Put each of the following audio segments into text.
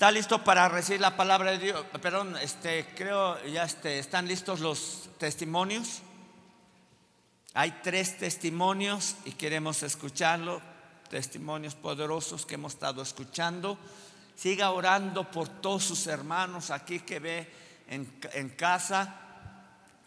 ¿Está listo para recibir la palabra de Dios? Perdón, este, creo ya este, están listos los testimonios. Hay tres testimonios y queremos escucharlo, testimonios poderosos que hemos estado escuchando. Siga orando por todos sus hermanos aquí que ve en, en casa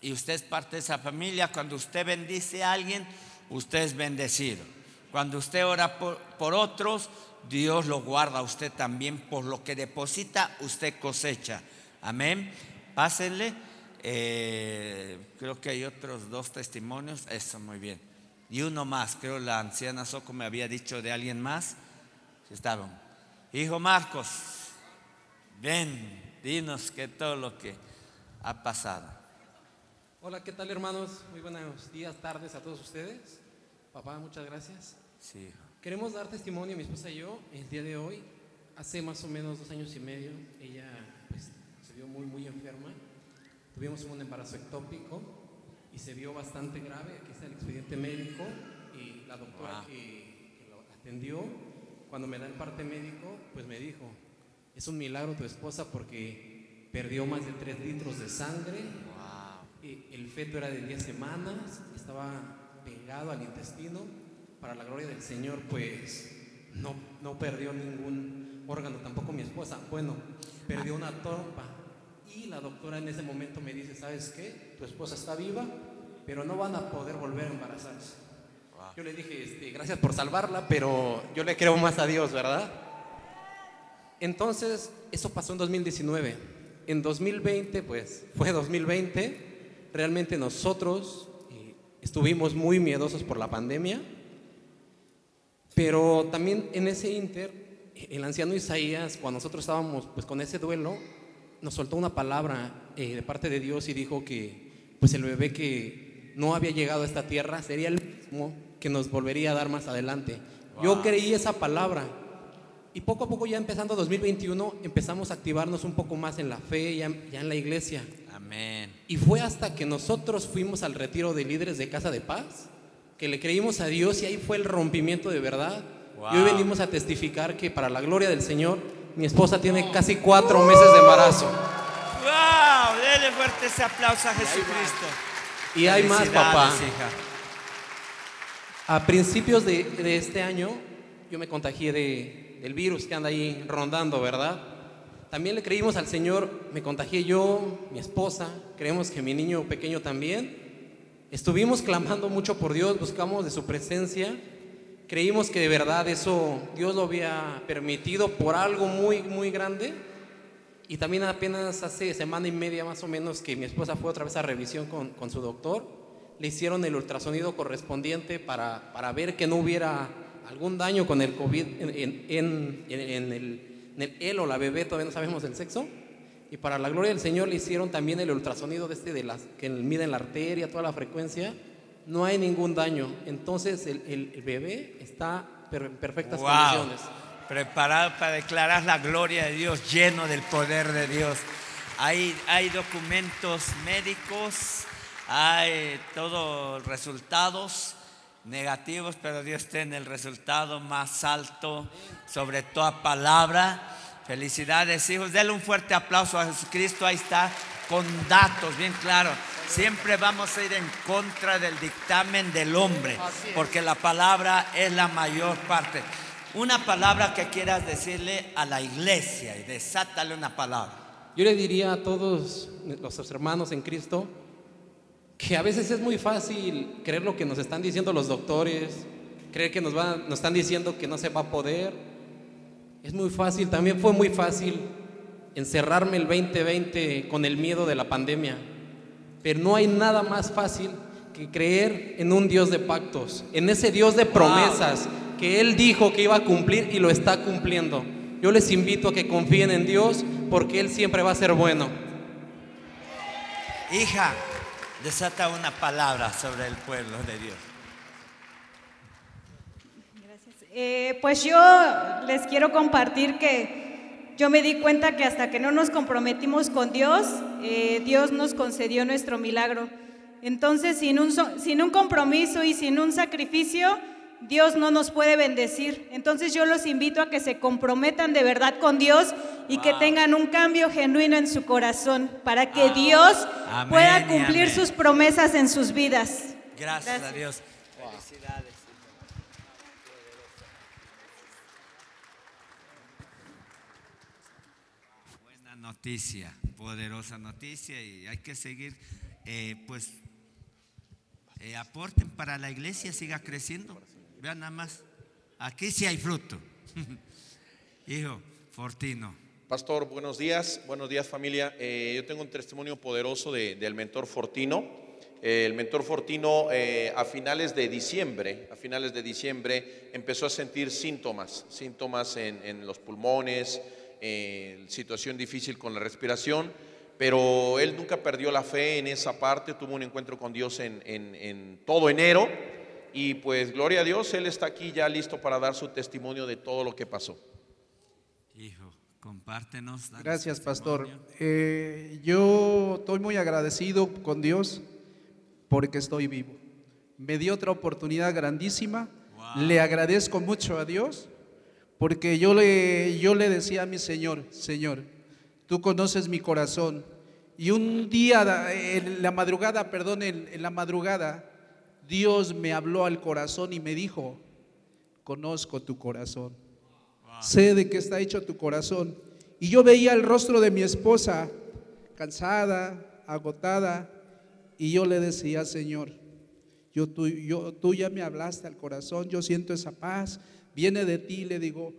y usted es parte de esa familia. Cuando usted bendice a alguien, usted es bendecido. Cuando usted ora por, otros, Dios lo guarda a usted también. Por lo que deposita, usted cosecha. Amén. Pásenle. Eh, creo que hay otros dos testimonios. Eso, muy bien. Y uno más. Creo la anciana Soco me había dicho de alguien más. Estaban. Hijo Marcos, ven, dinos que todo lo que ha pasado. Hola, ¿qué tal hermanos? Muy buenos días, tardes a todos ustedes. Papá, muchas gracias. Sí. Queremos dar testimonio, mi esposa y yo, el día de hoy. Hace más o menos dos años y medio, ella pues, se vio muy, muy enferma. Tuvimos un embarazo ectópico y se vio bastante grave. Aquí está el expediente médico y la doctora Wow. que, que lo atendió, cuando me da el parte médico, pues me dijo, es un milagro tu esposa porque perdió más de 3 litros de sangre, Wow. el feto era de 10 semanas, estaba pegado al intestino. Para la gloria del Señor, pues no, no perdió ningún órgano, tampoco mi esposa. Bueno, perdió una trompa. Y la doctora en ese momento me dice, ¿sabes qué? Tu esposa está viva, pero no van a poder volver a embarazarse. Wow. Yo le dije, este, gracias por salvarla, pero yo le creo más a Dios, ¿verdad? Entonces, eso pasó en 2019. En 2020, pues fue 2020. Realmente nosotros eh, estuvimos muy miedosos por la pandemia. Pero también en ese inter, el anciano Isaías, cuando nosotros estábamos pues con ese duelo, nos soltó una palabra eh, de parte de Dios y dijo que pues el bebé que no había llegado a esta tierra sería el mismo que nos volvería a dar más adelante. Yo Wow. creí esa palabra y poco a poco ya empezando 2021 empezamos a activarnos un poco más en la fe, ya, ya en la iglesia. Amén. Y fue hasta que nosotros fuimos al retiro de líderes de Casa de Paz que le creímos a Dios y ahí fue el rompimiento de verdad. Wow. Y hoy venimos a testificar que para la gloria del Señor, mi esposa tiene casi cuatro meses de embarazo. ¡Wow! Dele fuerte ese aplauso a Jesucristo. Y hay más, papá. Hija. A principios de, de este año, yo me contagié de, del virus que anda ahí rondando, ¿verdad? También le creímos al Señor, me contagié yo, mi esposa, creemos que mi niño pequeño también. Estuvimos clamando mucho por Dios, buscamos de su presencia. Creímos que de verdad eso Dios lo había permitido por algo muy, muy grande. Y también apenas hace semana y media más o menos que mi esposa fue otra vez a revisión con, con su doctor. Le hicieron el ultrasonido correspondiente para, para ver que no hubiera algún daño con el COVID en, en- el, en el él o la bebé, todavía no sabemos el sexo. Y para la gloria del Señor le hicieron también el ultrasonido de este de las que miden la arteria, toda la frecuencia. No hay ningún daño. Entonces el, el- el bebé está per- en perfectas Wow. condiciones. Preparado para declarar la gloria de Dios, lleno del poder de Dios. Hay, hay documentos médicos, hay todos resultados negativos, pero Dios tiene el resultado más alto sobre toda palabra. Felicidades, hijos. Denle un fuerte aplauso a Jesucristo. Ahí está, con datos, bien claro. Siempre vamos a ir en contra del dictamen del hombre, porque la palabra es la mayor parte. Una palabra que quieras decirle a la iglesia y desátale una palabra. Yo le diría a todos los hermanos en Cristo que a veces es muy fácil creer lo que nos están diciendo los doctores, creer que nos, van, nos están diciendo que no se va a poder. Es muy fácil, también fue muy fácil encerrarme el 2020 con el miedo de la pandemia. Pero no hay nada más fácil que creer en un Dios de pactos, en ese Dios de promesas que Él dijo que iba a cumplir y lo está cumpliendo. Yo les invito a que confíen en Dios porque Él siempre va a ser bueno. Hija, desata una palabra sobre el pueblo de Dios. Gracias. Eh, pues yo les quiero compartir que yo me di cuenta que hasta que no nos comprometimos con Dios, eh, Dios nos concedió nuestro milagro. Entonces, sin un, sin un compromiso y sin un sacrificio, Dios no nos puede bendecir. Entonces yo los invito a que se comprometan de verdad con Dios y que tengan un cambio genuino en su corazón para que Dios Amén pueda cumplir amén. sus promesas en sus vidas. Gracias, a. Dios. Felicidades. Buena noticia, poderosa noticia y hay que seguir, eh, pues, eh, aporten para la iglesia, siga creciendo. Vean nada más, aquí sí hay fruto. Hijo, Fortino. Pastor, buenos días, buenos días familia. Eh, yo tengo un testimonio poderoso de- del mentor Fortino. El mentor Fortino a finales de diciembre, a finales de diciembre empezó a sentir síntomas, síntomas en los pulmones, eh, situación difícil con la respiración, pero él nunca perdió la fe en esa parte, tuvo un encuentro con Dios en, en- en todo enero y pues gloria a Dios, él está aquí ya listo para dar su testimonio de todo lo que pasó. Hijo, compártenos. Gracias, pastor. Eh, yo estoy muy agradecido con Dios porque estoy vivo. Me dio otra oportunidad grandísima. Wow. Le agradezco mucho a Dios porque yo le, yo le decía a mi Señor, Señor, tú conoces mi corazón. Y un día, en la madrugada, perdón, en, la madrugada, Dios me habló al corazón y me dijo, conozco tu corazón. Sé de qué está hecho tu corazón. Y yo veía el rostro de mi esposa, cansada, agotada, y yo le decía, Señor, yo, tú, yo, tú ya me hablaste al corazón, yo siento esa paz, viene de ti, le digo,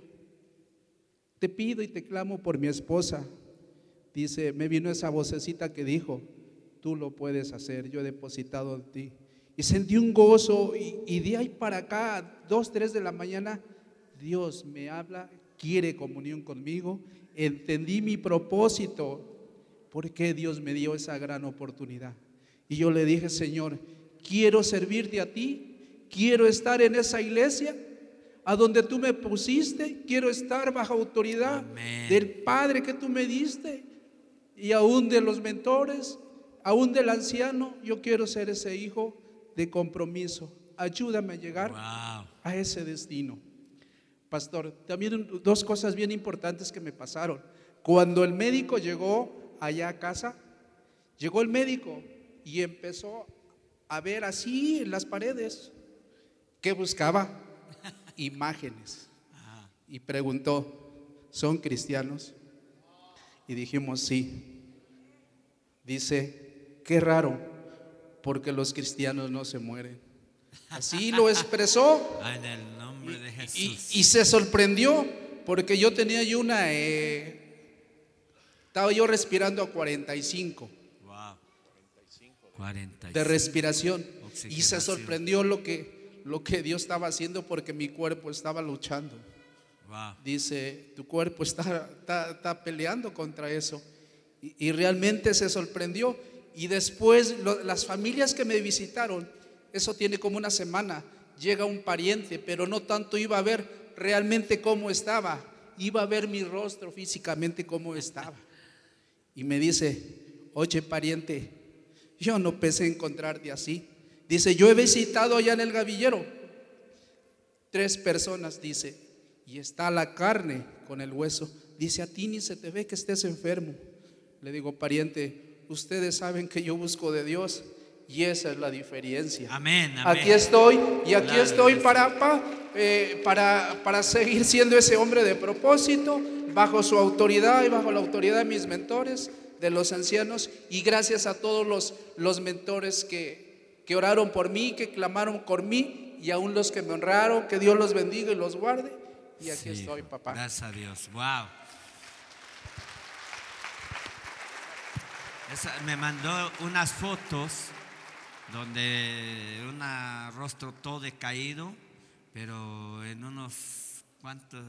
te pido y te clamo por mi esposa. Dice, me vino esa vocecita que dijo, tú lo puedes hacer, yo he depositado en ti. Y sentí un gozo y, y de ahí para acá, dos, tres de la mañana, Dios me habla, quiere comunión conmigo, entendí mi propósito, por qué Dios me dio esa gran oportunidad. Y yo le dije, Señor, quiero servirte a ti, quiero estar en esa iglesia a donde tú me pusiste, quiero estar bajo autoridad Amén. del Padre que tú me diste y aún de los mentores, aún del anciano, yo quiero ser ese hijo de compromiso. Ayúdame a llegar Wow. a ese destino. Pastor, también dos cosas bien importantes que me pasaron. Cuando el médico llegó allá a casa, llegó el médico y empezó a ver así en las paredes. ¿Qué buscaba? Imágenes. Y preguntó, ¿son cristianos? Y dijimos, sí. Dice, qué raro, porque los cristianos no se mueren. Así lo expresó. En el nombre de Y, se sorprendió porque yo tenía yo una, eh, estaba yo respirando a 45 Wow. 45. de respiración y se sorprendió lo que, lo que Dios estaba haciendo porque mi cuerpo estaba luchando. Wow. Dice, tu cuerpo está, está, está peleando contra eso. Y, y realmente se sorprendió. Y después lo- las familias que me visitaron, eso tiene como una semana, llega un pariente, pero no tanto iba a ver realmente cómo estaba, iba a ver mi rostro físicamente cómo estaba. Y me dice, oye pariente, yo no pensé encontrarte así. Dice, yo he visitado allá en el gavillero tres personas, dice, y está la carne con el hueso. Dice, a ti ni se te ve que estés enfermo. Le digo, pariente, ustedes saben que yo busco de Dios y esa es la diferencia. Amén, amén. Aquí estoy y aquí estoy para, pa- eh, para, para seguir siendo ese hombre de propósito, bajo su autoridad y bajo la autoridad de mis mentores, de los ancianos, y gracias a todos los, los mentores que, que oraron por mí, que clamaron por mí, y aún los que me honraron, que Dios los bendiga y los guarde. Y aquí Sí, estoy, papá. Gracias a Dios. Wow. Esa- me mandó unas fotos donde un rostro todo decaído, pero en unos cuantos,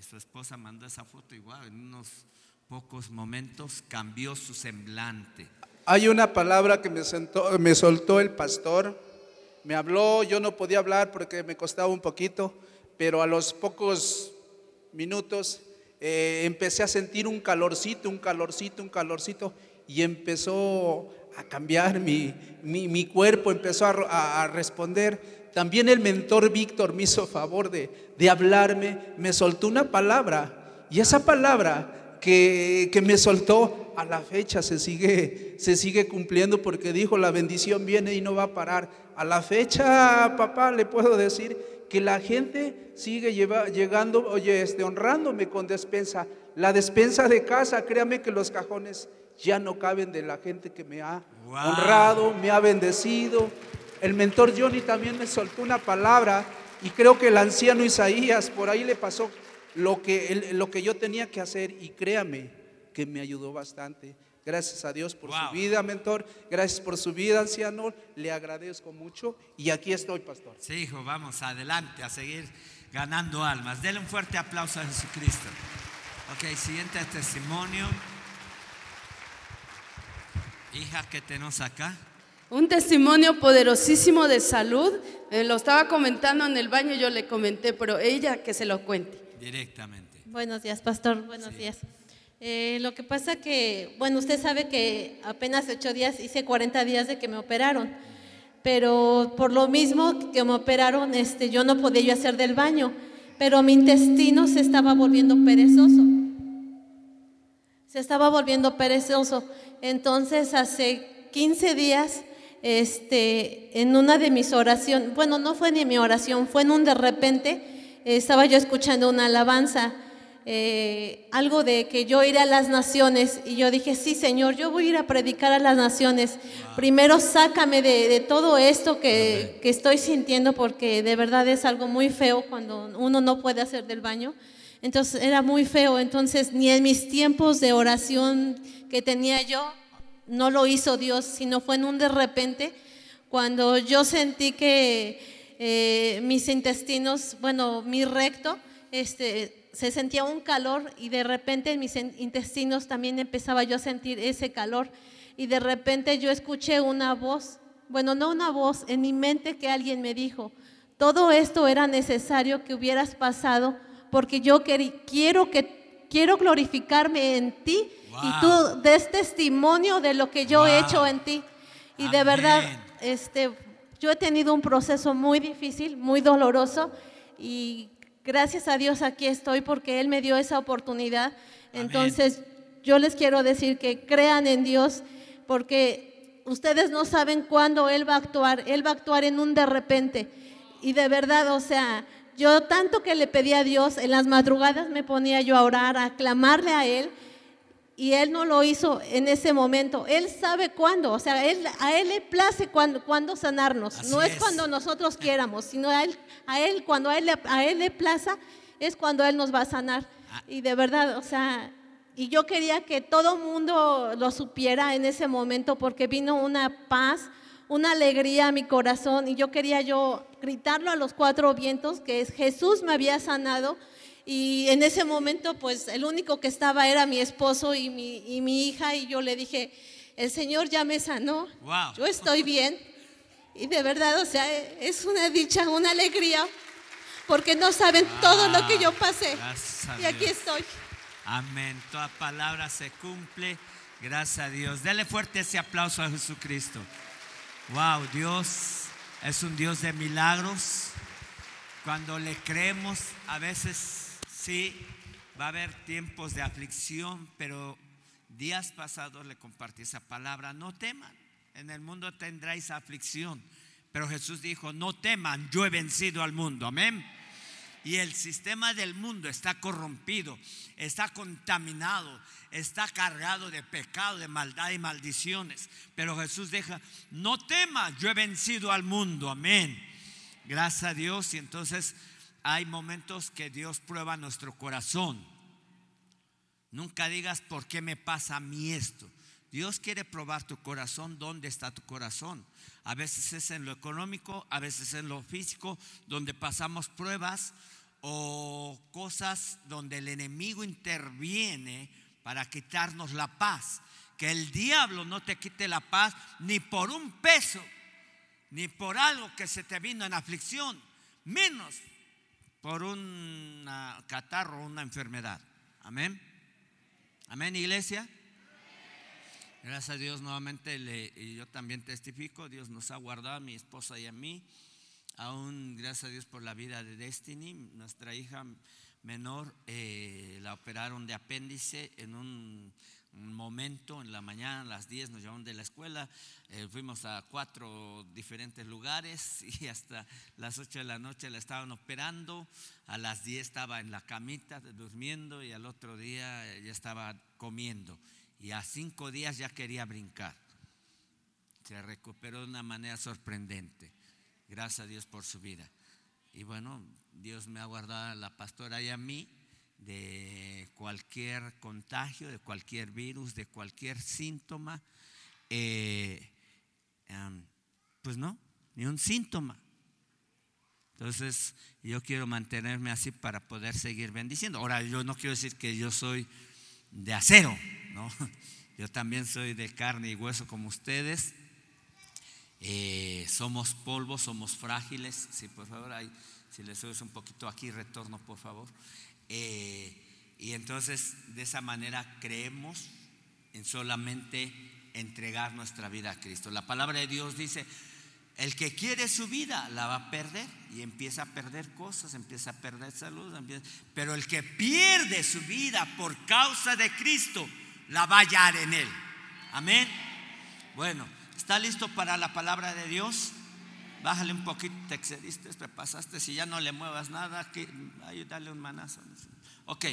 su esposa mandó esa foto igual, en unos pocos momentos cambió su semblante. Hay una palabra que me, soltó el pastor, me habló, yo no podía hablar porque me costaba un poquito, pero a los pocos minutos eh, empecé a sentir un calorcito, un calorcito, un calorcito, y empezó a cambiar mi, mi- mi cuerpo, empezó a- a responder. también el mentor Víctor me hizo favor de, de hablarme, me soltó una palabra. Y esa palabra que, que me soltó a la fecha se sigue, se sigue cumpliendo porque dijo, la bendición viene y no va a parar. A la fecha, papá, le puedo decir que la gente sigue llegando, oye, este, honrándome con despensa. La despensa de casa, créame que los cajones ya no caben de la gente que me ha honrado, me ha bendecido. El mentor Johnny también me soltó una palabra y creo que el anciano Isaías por ahí le pasó lo que, lo que yo tenía que hacer y créame que me ayudó bastante. Gracias a Dios por su vida, mentor. Gracias por su vida, anciano. Le agradezco mucho y aquí estoy, pastor. Sí, hijo, vamos adelante a seguir ganando almas. Denle un fuerte aplauso a Jesucristo. Ok, siguiente testimonio. Hija, ¿qué tenemos acá? Un testimonio poderosísimo de salud. Eh, lo estaba comentando en el baño, yo le comenté, pero ella que se lo cuente. Directamente. Buenos días, pastor. Buenos días. Eh, lo que pasa que, bueno, usted sabe que apenas ocho días, hice 40 días de que me operaron, pero por lo mismo que me operaron, este, yo no podía yo hacer del baño, pero mi intestino se estaba volviendo perezoso. Se estaba volviendo perezoso. Entonces, hace 15 días, este, en una de mis oraciones, bueno, no fue ni mi oración, fue en un de repente, estaba yo escuchando una alabanza eh, algo de que yo iré a las naciones y yo dije, sí Señor, yo voy a ir a predicar a las naciones. Primero sácame de, todo esto que, que, estoy sintiendo porque de verdad es algo muy feo cuando uno no puede hacer del baño. Entonces era muy feo, entonces ni en mis tiempos de oración que tenía yo, no lo hizo Dios, sino fue en un de repente cuando yo sentí que eh, mis intestinos, bueno, mi recto, este, se sentía un calor y de repente en mis intestinos también empezaba yo a sentir ese calor. Y de repente yo escuché una voz, bueno, no una voz, en mi mente que alguien me dijo, todo esto era necesario que hubieras pasado porque yo quiero que quiero glorificarme en ti y tú des testimonio de lo que yo he hecho en ti. Y de verdad, este, yo he tenido un proceso muy difícil, muy doloroso y gracias a Dios aquí estoy porque Él me dio esa oportunidad. Entonces, yo les quiero decir que crean en Dios porque ustedes no saben cuándo Él va a actuar. Él va a actuar en un de repente. Y de verdad, o sea, yo tanto que le pedí a Dios, en las madrugadas me ponía yo a orar, a clamarle a Él y él no lo hizo en ese momento. Él sabe cuándo, o sea, él, a él le place cuándo, cuando sanarnos. no es, cuando nosotros quieramos, sino a él, a él cuando a él, a él le plaza, es cuando él nos va a sanar. Ah. Y de verdad, o sea, y yo quería que todo mundo lo supiera en ese momento porque vino una paz, una alegría a mi corazón y yo quería yo gritarlo a los cuatro vientos que Jesús me había sanado y en ese momento, pues el único que estaba era mi esposo y mi, y mi hija. Y yo le dije, el Señor ya me sanó. Yo estoy bien. Y de verdad, o sea, es una dicha, una alegría. Porque no saben todo lo que yo pasé. Y aquí estoy. Amén. Toda palabra se cumple. Gracias a Dios. Dele fuerte ese aplauso a Jesucristo. Wow, Dios es un Dios de milagros. Cuando le creemos, a veces Sí, va a haber tiempos de aflicción, pero días pasados le compartí esa palabra, no teman, en el mundo tendráis aflicción, pero Jesús dijo, no teman, yo he vencido al mundo, amén. Y el sistema del mundo está corrompido, está contaminado, está cargado de pecado, de maldad y maldiciones. Pero Jesús deja, no temas, yo he vencido al mundo, amén. Gracias a Dios. Y entonces hay momentos que Dios prueba nuestro corazón. Nunca digas, ¿por qué me pasa a mí esto? Dios quiere probar tu corazón, ¿dónde está tu corazón? A veces es en lo económico, a veces en lo físico, donde pasamos pruebas o cosas donde el enemigo interviene para quitarnos la paz. Que el diablo no te quite la paz ni por un peso, ni por algo que se te vino en aflicción, menos por un catarro una enfermedad. Amén. Amén, iglesia. Gracias a Dios nuevamente, y yo también testifico, Dios nos ha guardado a mi esposa y a mí. aún gracias a Dios por la vida de Destiny, nuestra hija menor, eh, la operaron de apéndice en un, un momento, en la mañana, a las 10 nos llevaron de la escuela, eh, fuimos a cuatro diferentes lugares y hasta las 8 de la noche la estaban operando, a las 10 estaba en la camita durmiendo y al otro día ya estaba comiendo y a cinco días ya quería brincar. Se recuperó de una manera sorprendente. Gracias a Dios por su vida. Y bueno, Dios me ha guardado a la pastora y a mí de cualquier contagio, de cualquier virus, de cualquier síntoma. Eh, em, pues no, ni un síntoma. Entonces, yo quiero mantenerme así para poder seguir bendiciendo. Ahora, yo no quiero decir que yo soy de acero, ¿no? Yo también soy de carne y hueso como ustedes. Eh, somos polvo, somos frágiles. Sí, por favor, si les subes un poquito aquí, retorno, por favor. Eh, y entonces, de esa manera creemos en solamente entregar nuestra vida a Cristo. La palabra de Dios dice, el que quiere su vida la va a perder y empieza a perder cosas, empieza a perder salud, pero el que pierde su vida por causa de Cristo la va a hallar en él. Amén. Bueno, ¿está listo para la palabra de Dios? Bájale un poquito, te excediste, te pasaste, si ya no le muevas nada, que, dale un manazo. Ok,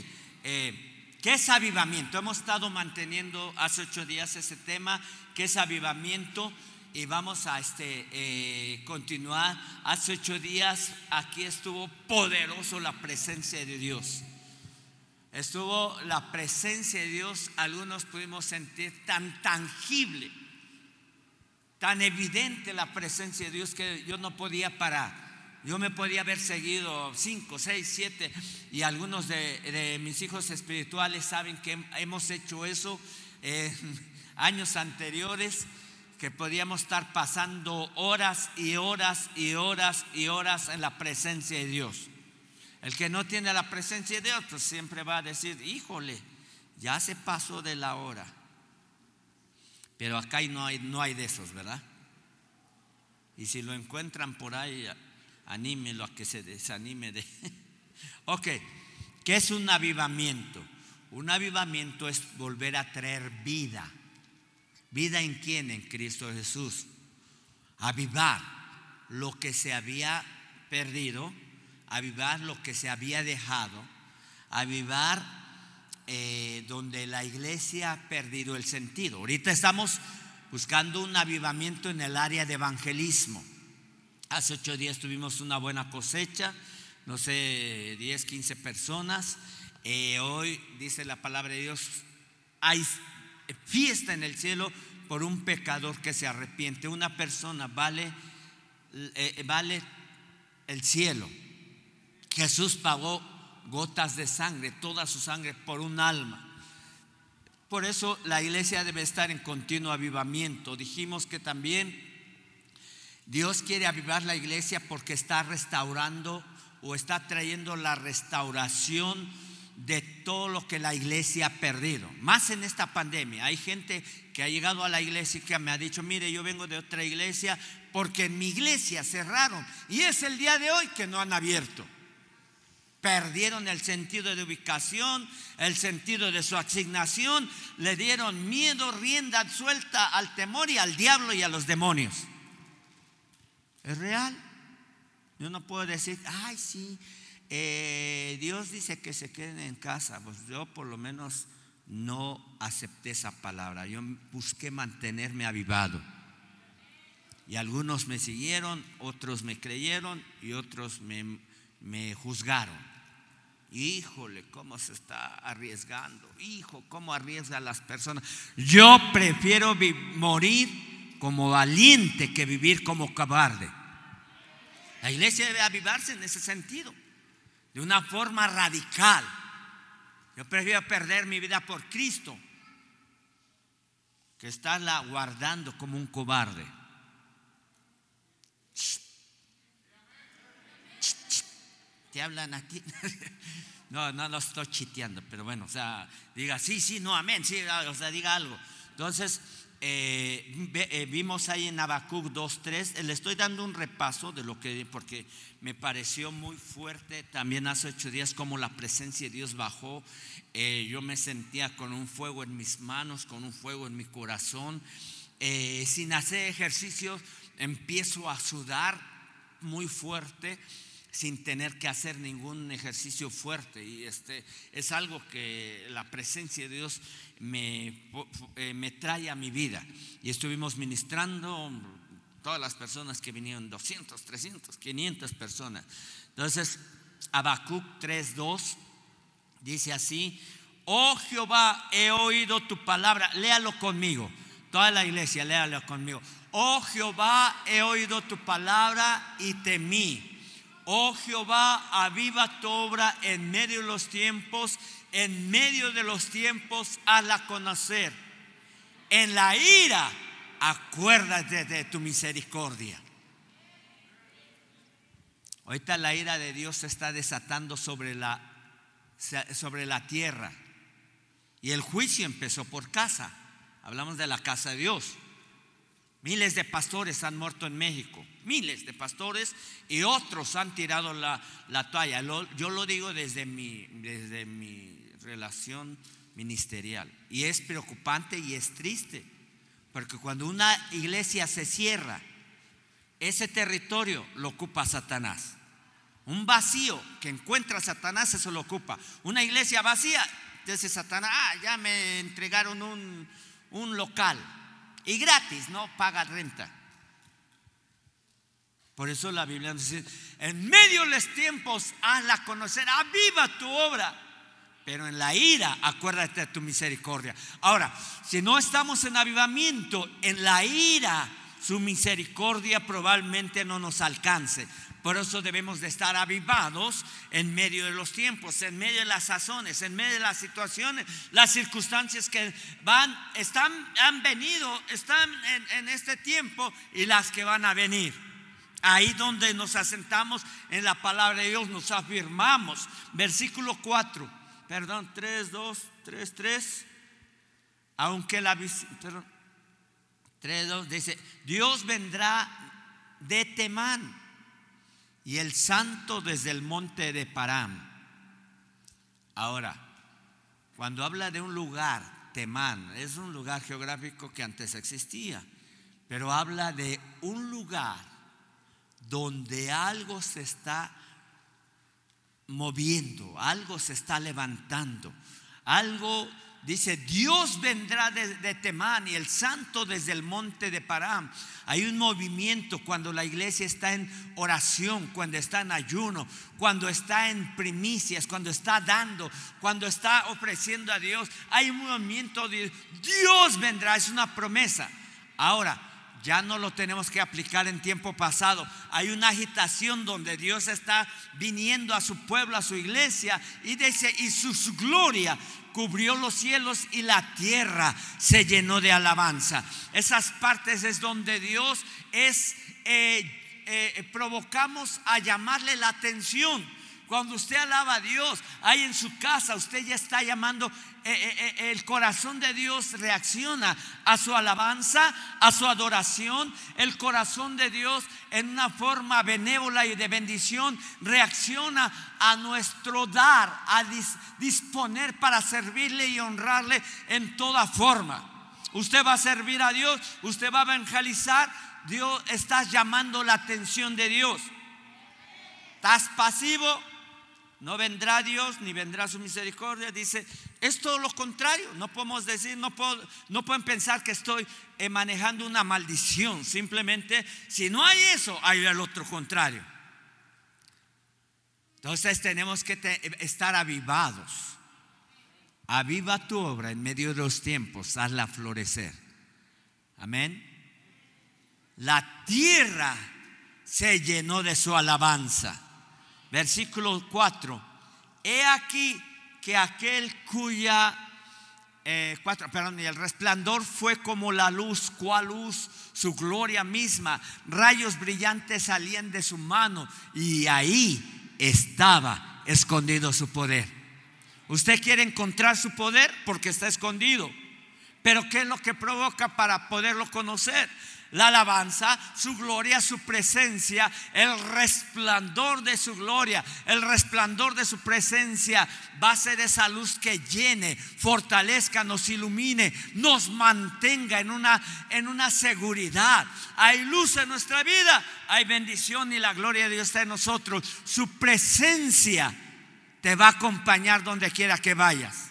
eh, ¿qué es avivamiento? Hemos estado manteniendo hace ocho días ese tema, ¿qué es avivamiento? y vamos a este, eh, continuar. Hace ocho días aquí estuvo poderoso la presencia de Dios. Estuvo la presencia de Dios, algunos pudimos sentir tan tangible, tan evidente la presencia de Dios que yo no podía parar. Yo me podía haber seguido cinco, seis, siete, y algunos de, mis hijos espirituales saben que hemos hecho eso eh, años anteriores que podíamos estar pasando horas y horas y horas y horas en la presencia de Dios. El que no tiene la presencia de Dios, pues siempre va a decir, híjole, ya se pasó de la hora. Pero acá no hay, no hay de esos, ¿verdad? Y si lo encuentran por ahí, anímelo a que se desanime de... ok, ¿qué es un avivamiento? Un avivamiento es volver a traer vida ¿Vida en quién? En Cristo Jesús. Avivar lo que se había perdido, avivar lo que se había dejado, avivar eh, donde la iglesia ha perdido el sentido. Ahorita estamos buscando un avivamiento en el área de evangelismo. Hace ocho días tuvimos una buena cosecha, no sé, 10, 15 personas. Eh, hoy dice la palabra de Dios, hay fiesta en el cielo por un pecador que se arrepiente. Una persona vale, eh, vale el cielo. Jesús pagó gotas de sangre, toda su sangre por un alma. Por eso la iglesia debe estar en continuo avivamiento. Dijimos que también Dios quiere avivar la iglesia porque está restaurando o está trayendo la restauración de todo lo que la iglesia ha perdido. Más en esta pandemia. Hay gente que ha llegado a la iglesia y que me ha dicho, mire, yo vengo de otra iglesia porque en mi iglesia cerraron. Y es el día de hoy que no han abierto. Perdieron el sentido de ubicación, el sentido de su asignación, le dieron miedo, rienda suelta al temor y al diablo y a los demonios. Es real. Yo no puedo decir, ay, sí, eh, Dios dice que se queden en casa, pues yo por lo menos no acepté esa palabra, yo busqué mantenerme avivado. Y algunos me siguieron, otros me creyeron y otros me, me juzgaron. Híjole, cómo se está arriesgando. Hijo, cómo arriesga a las personas. Yo prefiero morir como valiente que vivir como cobarde. La iglesia debe avivarse en ese sentido de una forma radical. Yo prefiero perder mi vida por Cristo que estarla guardando como un cobarde. ¿Te hablan a ti? No, no lo estoy chiteando, pero bueno, o sea, diga sí, sí, no, amén, sí, o sea, diga algo. Entonces, eh, eh, vimos ahí en Habacuc 2.3, eh, le estoy dando un repaso de lo que, porque me pareció muy fuerte también hace ocho días como la presencia de Dios bajó. Yo me sentía con un fuego en mis manos, con un fuego en mi corazón. Sin hacer ejercicios empiezo a sudar muy fuerte sin tener que hacer ningún ejercicio fuerte. Y este es algo que la presencia de Dios me, eh, me trae a mi vida. Y estuvimos ministrando todas las personas que vinieron 200, 300, 500 personas. Entonces Habacuc 3:2 dice así oh Jehová he oído tu palabra léalo conmigo toda la iglesia léalo conmigo. Oh Jehová he oído tu palabra y temí Oh Jehová, aviva tu obra en medio de los tiempos, en medio de los tiempos, hazla conocer. En la ira, acuérdate de tu misericordia. Ahorita la ira de Dios se está desatando sobre la, sobre la tierra. Y el juicio empezó por casa. Hablamos de la casa de Dios. Miles de pastores han muerto en México, miles de pastores y otros han tirado la, la toalla. Yo lo digo desde mi, desde mi relación ministerial. Y es preocupante y es triste, porque cuando una iglesia se cierra, ese territorio lo ocupa Satanás. Un vacío que encuentra Satanás, eso lo ocupa. Una iglesia vacía, dice Satanás, ah, ya me entregaron un, un local. Y gratis, no paga renta. Por eso la Biblia nos dice, en medio de los tiempos hazla conocer, aviva tu obra. Pero en la ira acuérdate de tu misericordia. Ahora, si no estamos en avivamiento, en la ira su misericordia probablemente no nos alcance. Por eso debemos de estar avivados en medio de los tiempos, en medio de las sazones, en medio de las situaciones, las circunstancias que van, están, han venido, están en, este tiempo y las que van a venir. Ahí donde nos asentamos en la palabra de Dios, nos afirmamos. Versículo 4, perdón, 3, 2, 3, 3. Aunque la perdón, 3, 2 dice, Dios vendrá de Temán y el santo desde el monte de Param. Ahora, cuando habla de un lugar, Temán, es un lugar geográfico que antes existía, pero habla de un lugar donde algo se está moviendo, algo se está levantando, algo dice, Dios vendrá de, de Temán y el santo desde el monte de Param. Hay un movimiento cuando la iglesia está en oración, cuando está en ayuno, cuando está en primicias, cuando está dando, cuando está ofreciendo a Dios. Hay un movimiento de Dios vendrá, es una promesa. Ahora, ya no lo tenemos que aplicar en tiempo pasado. Hay una agitación donde Dios está viniendo a su pueblo, a su iglesia, y dice, y su gloria cubrió los cielos y la tierra se llenó de alabanza. Esas partes es donde Dios es, eh, eh, provocamos a llamarle la atención. Cuando usted alaba a Dios, ahí en su casa, usted ya está llamando, eh, eh, eh, el corazón de Dios reacciona a su alabanza, a su adoración. El corazón de Dios en una forma benévola y de bendición reacciona a nuestro dar, a dis- disponer para servirle y honrarle en toda forma. Usted va a servir a Dios, usted va a evangelizar, Dios está llamando la atención de Dios. Estás pasivo, no vendrá Dios ni vendrá su misericordia. Dice, es todo lo contrario. No podemos decir, no, puedo, no pueden pensar que estoy eh, manejando una maldición. Simplemente, si no hay eso, hay el otro contrario. Entonces tenemos que estar avivados. Aviva tu obra en medio de los tiempos, hazla florecer. Amén. La tierra se llenó de su alabanza. Versículo 4. He aquí que aquel cuya, eh, cuatro, perdón, el resplandor fue como la luz, cual luz, su gloria misma, rayos brillantes salían de su mano y ahí estaba escondido su poder. Usted quiere encontrar su poder porque está escondido. Pero ¿qué es lo que provoca para poderlo conocer? La alabanza, su gloria, su presencia, el resplandor de su gloria, el resplandor de su presencia va a ser esa luz que llene, fortalezca, nos ilumine, nos mantenga en una, en una seguridad. Hay luz en nuestra vida, hay bendición y la gloria de Dios está en nosotros. Su presencia te va a acompañar donde quiera que vayas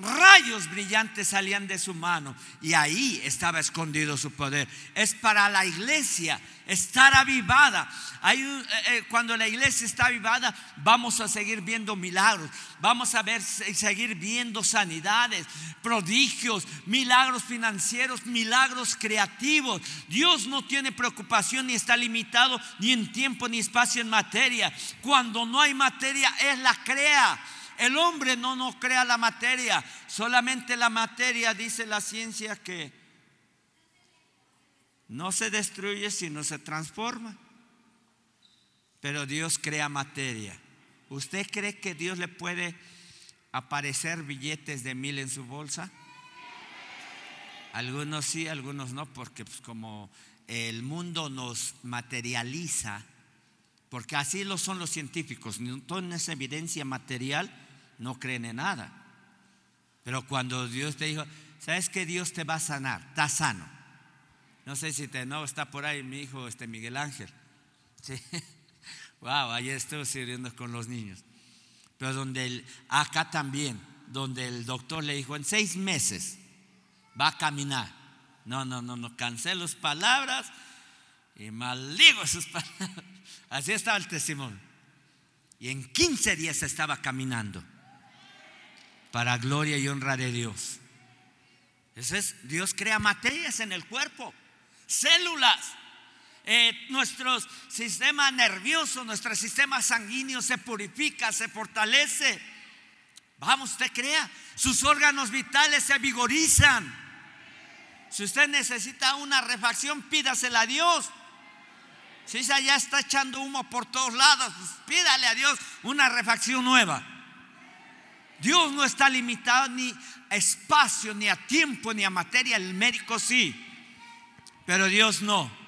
rayos brillantes salían de su mano y ahí estaba escondido su poder. Es para la iglesia estar avivada. Eh, eh, cuando la iglesia está avivada, vamos a seguir viendo milagros, vamos a ver, seguir viendo sanidades, prodigios, milagros financieros, milagros creativos. Dios no tiene preocupación ni está limitado ni en tiempo ni espacio en materia. Cuando no hay materia, Él la crea. El hombre no nos crea la materia, solamente la materia, dice la ciencia, que no se destruye sino se transforma. Pero Dios crea materia. ¿Usted cree que Dios le puede aparecer billetes de mil en su bolsa? Algunos sí, algunos no, porque pues, como el mundo nos materializa, porque así lo son los científicos, no tienen esa evidencia material, no creen en nada. Pero cuando Dios te dijo, ¿sabes que Dios te va a sanar? Está sano. No sé si te no está por ahí mi hijo este Miguel Ángel. Sí. Wow, ayer estuve sirviendo con los niños. Pero donde el, acá también, donde el doctor le dijo, en seis meses va a caminar. No, no, no, no, cancelo sus palabras y maldigo sus palabras. Así estaba el testimonio. Y en 15 días estaba caminando para gloria y honra de Dios. Eso es, Dios crea materias en el cuerpo, células. Eh, nuestro sistema nervioso, nuestro sistema sanguíneo se purifica, se fortalece. Vamos, usted crea, sus órganos vitales se vigorizan. Si usted necesita una refacción, pídasela a Dios. Si ella ya está echando humo por todos lados, pues pídale a Dios una refacción nueva. Dios no está limitado ni a espacio, ni a tiempo, ni a materia. El médico sí, pero Dios no.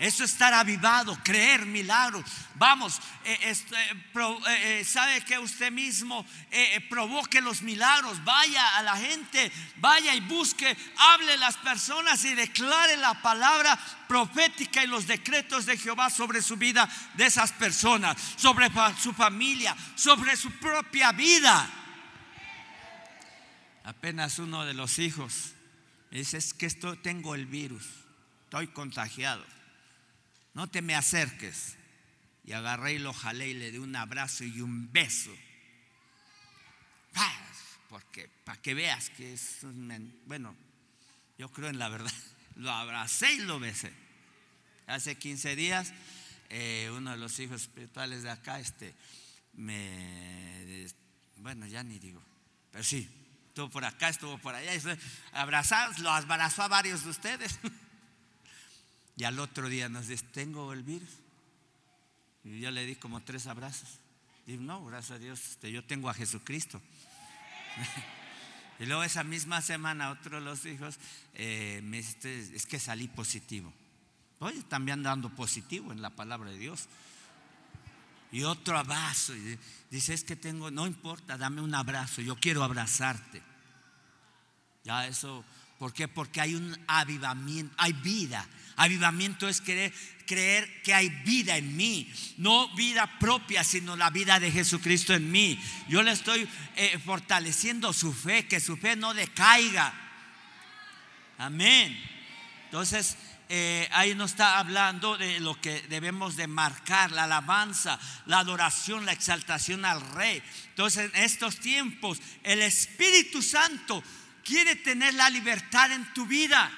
Eso es estar avivado, creer milagros. Vamos, eh, eh, eh, sabe que usted mismo provoque los milagros. Vaya a la gente, vaya y busque, hable a las personas y declare la palabra profética y los decretos de Jehová sobre su vida de esas personas, sobre su familia, sobre su propia vida. Apenas uno de los hijos me dice, es que esto, tengo el virus, estoy contagiado, no te me acerques. Y agarré y lo jalé y le di un abrazo y un beso. Porque para que veas que es bueno, yo creo en la verdad. Lo abracé y lo besé. Hace 15 días, eh, uno de los hijos espirituales de acá, este, me, bueno, ya ni digo, pero sí, estuvo por acá, estuvo por allá, abrazados, lo abrazó a varios de ustedes. Y al otro día nos dice, tengo el virus. Y yo le di como tres abrazos. Y no, gracias a Dios, este, yo tengo a Jesucristo. y luego esa misma semana otro de los hijos eh, me dice, es que salí positivo. Oye, también dando positivo en la palabra de Dios. Y otro abrazo. Y dice, es que tengo, no importa, dame un abrazo, yo quiero abrazarte. Ya eso, ¿por qué? Porque hay un avivamiento, hay vida. Avivamiento es creer, creer que hay vida en mí, no vida propia, sino la vida de Jesucristo en mí. Yo le estoy eh, fortaleciendo su fe, que su fe no decaiga. Amén. Entonces, eh, ahí nos está hablando de lo que debemos de marcar, la alabanza, la adoración, la exaltación al rey. Entonces, en estos tiempos, el Espíritu Santo quiere tener la libertad en tu vida.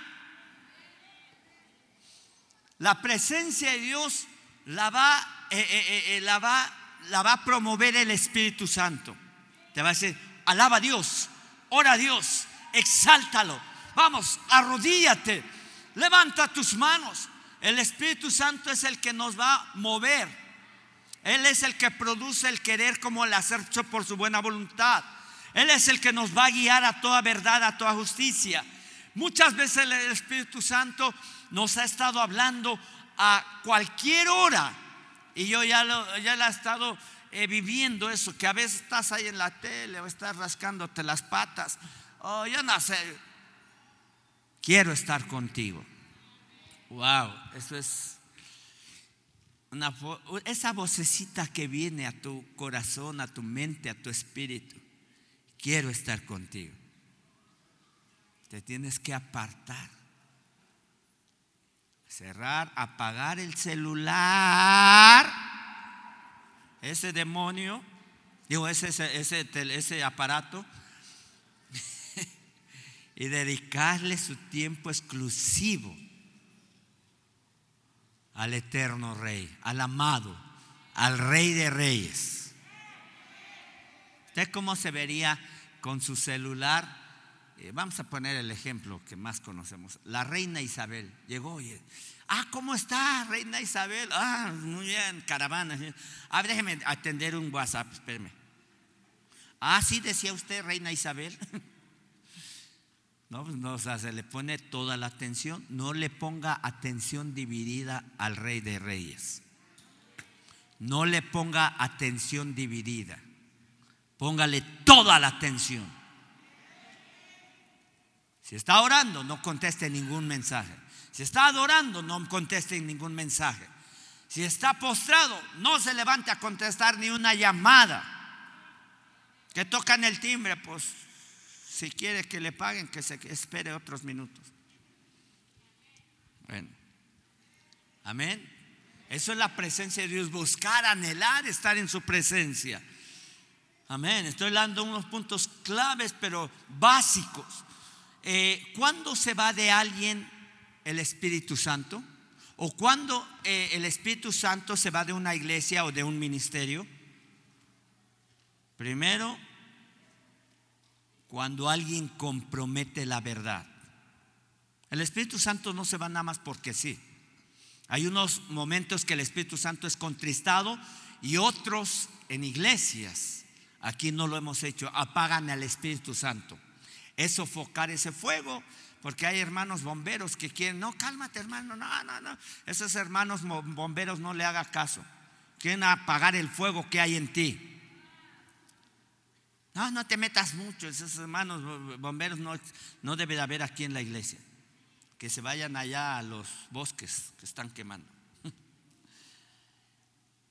La presencia de Dios la va, eh, eh, la va, la va a promover el Espíritu Santo. Te va a decir, alaba a Dios, ora a Dios, exáltalo. Vamos, arrodíllate, levanta tus manos. El Espíritu Santo es el que nos va a mover. Él es el que produce el querer como el hacer por su buena voluntad. Él es el que nos va a guiar a toda verdad, a toda justicia. Muchas veces el Espíritu Santo nos ha estado hablando a cualquier hora. Y yo ya lo, ya he estado eh, viviendo eso, que a veces estás ahí en la tele o estás rascándote las patas. Oh, yo no sé. Quiero estar contigo. Wow, eso es una, esa vocecita que viene a tu corazón, a tu mente, a tu espíritu. Quiero estar contigo. Te tienes que apartar. Cerrar, apagar el celular. Ese demonio, digo, ese, ese, ese aparato. Y dedicarle su tiempo exclusivo al eterno rey, al amado, al rey de reyes. ¿Usted cómo se vería con su celular? Eh, vamos a poner el ejemplo que más conocemos. La reina Isabel llegó y, ah, ¿cómo está, reina Isabel? Ah, muy bien, caravana. Ah, déjeme atender un WhatsApp, espérame. Ah, sí, decía usted, reina Isabel. No, pues no, o sea, se le pone toda la atención. No le ponga atención dividida al rey de reyes. No le ponga atención dividida. Póngale toda la atención. Si está orando, no conteste ningún mensaje. Si está adorando, no conteste ningún mensaje. Si está postrado, no se levante a contestar ni una llamada. Que tocan el timbre, pues si quiere que le paguen, que se espere otros minutos. Bueno. Amén. Eso es la presencia de Dios, buscar, anhelar estar en su presencia. Amén. Estoy dando unos puntos claves, pero básicos. Eh, ¿Cuándo se va de alguien el Espíritu Santo? ¿O cuándo eh, el Espíritu Santo se va de una iglesia o de un ministerio? Primero, cuando alguien compromete la verdad. El Espíritu Santo no se va nada más porque sí. Hay unos momentos que el Espíritu Santo es contristado y otros en iglesias, aquí no lo hemos hecho, apagan al Espíritu Santo. Es sofocar ese fuego, porque hay hermanos bomberos que quieren, no, cálmate hermano, no, no, no. Esos hermanos bomberos no le haga caso. Quieren apagar el fuego que hay en ti. No, no te metas mucho, esos hermanos bomberos no, no debe de haber aquí en la iglesia. Que se vayan allá a los bosques que están quemando.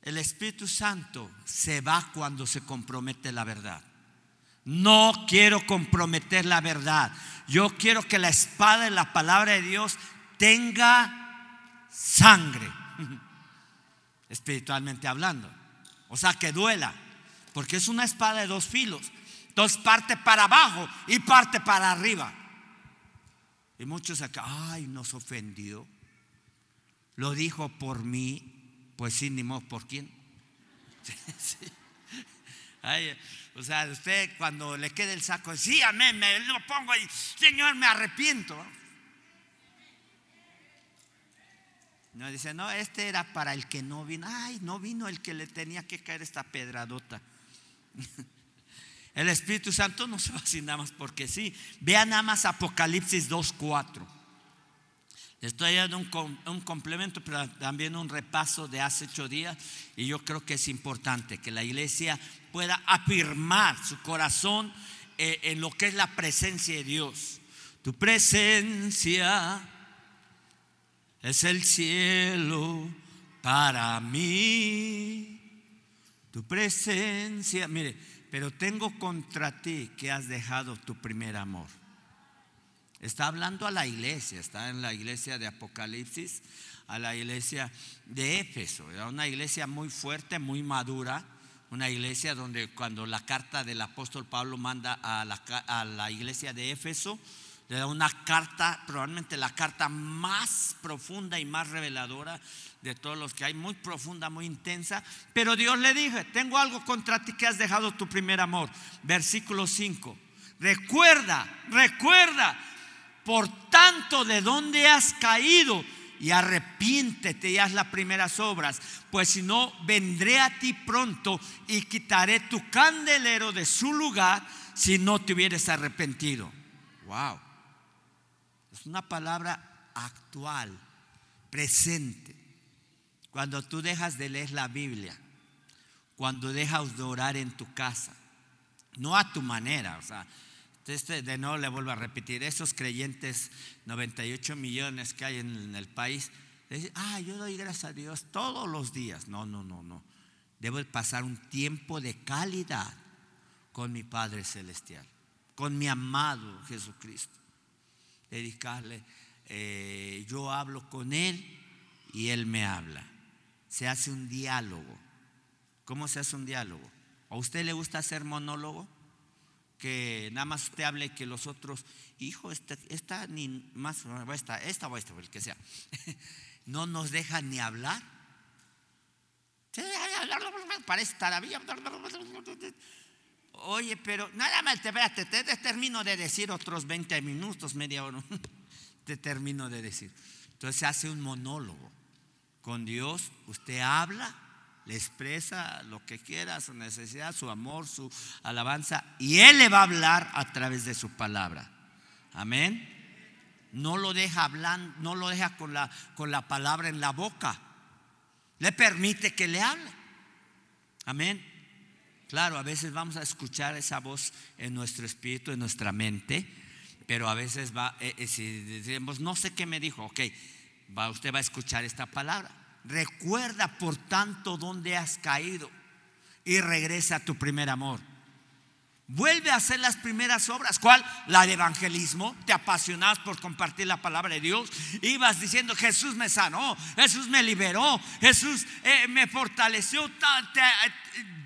El Espíritu Santo se va cuando se compromete la verdad. No quiero comprometer la verdad. Yo quiero que la espada de la palabra de Dios tenga sangre, espiritualmente hablando. O sea, que duela porque es una espada de dos filos. Entonces parte para abajo y parte para arriba. Y muchos acá, ay, nos ofendió. Lo dijo por mí, pues sí, ni modo, ¿por quién? o sea, usted cuando le quede el saco, sí, amén, me lo pongo y, Señor, me arrepiento. No, dice, no, este era para el que no vino. Ay, no vino el que le tenía que caer esta pedradota. El Espíritu Santo no se va así nada más porque sí. Vean nada más Apocalipsis 2.4. Estoy dando un, complemento, pero también un repaso de hace ocho días. Y yo creo que es importante que la iglesia pueda afirmar su corazón eh, en lo que es la presencia de Dios. Tu presencia es el cielo para mí. Tu presencia, mire, pero tengo contra ti que has dejado tu primer amor. Está hablando a la iglesia, está en la iglesia de Apocalipsis, a la iglesia de Éfeso, era una iglesia muy fuerte, muy madura, una iglesia donde cuando la carta del apóstol Pablo manda a la, a la iglesia de Éfeso, le da una carta, probablemente la carta más profunda y más reveladora de todos los que hay, muy profunda, muy intensa. Pero Dios le dije, tengo algo contra ti que has dejado tu primer amor. Versículo 5. Recuerda, recuerda, por tanto, de dónde has caído y arrepiéntete y haz las primeras obras, pues si no, vendré a ti pronto y quitaré tu candelero de su lugar si no te hubieras arrepentido. Wow. Es una palabra actual, presente. Cuando tú dejas de leer la Biblia, cuando dejas de orar en tu casa, no a tu manera, o sea, este, de nuevo le vuelvo a repetir, esos creyentes, 98 millones que hay en, el país, dicen, ah, yo doy gracias a Dios todos los días. No, no, no, no. Debo pasar un tiempo de calidad con mi Padre Celestial, con mi amado Jesucristo. Dedicarle, eh, yo hablo con Él y Él me habla. Se hace un diálogo. ¿Cómo se hace un diálogo? ¿A usted le gusta hacer monólogo? Que nada más usted hable que los otros, hijo, esta, esta ni más, esta, esta o esta, el que sea, no nos dejan ni hablar. Parece taravilla. Oye, pero nada más, espérate, te, te termino de decir otros 20 minutos, media hora. Te termino de decir. Entonces se hace un monólogo. Con Dios usted habla, le expresa lo que quiera, su necesidad, su amor, su alabanza, y Él le va a hablar a través de su palabra. Amén. No lo deja hablando, no lo deja con la, con la palabra en la boca. Le permite que le hable. Amén. Claro, a veces vamos a escuchar esa voz en nuestro espíritu, en nuestra mente, pero a veces va, eh, eh, si decimos, no sé qué me dijo, ok, va, usted va a escuchar esta palabra. Recuerda, por tanto, dónde has caído y regresa a tu primer amor. Vuelve a hacer las primeras obras. ¿Cuál? La de evangelismo. Te apasionabas por compartir la palabra de Dios. Ibas diciendo, Jesús me sanó, Jesús me liberó, Jesús eh, me fortaleció.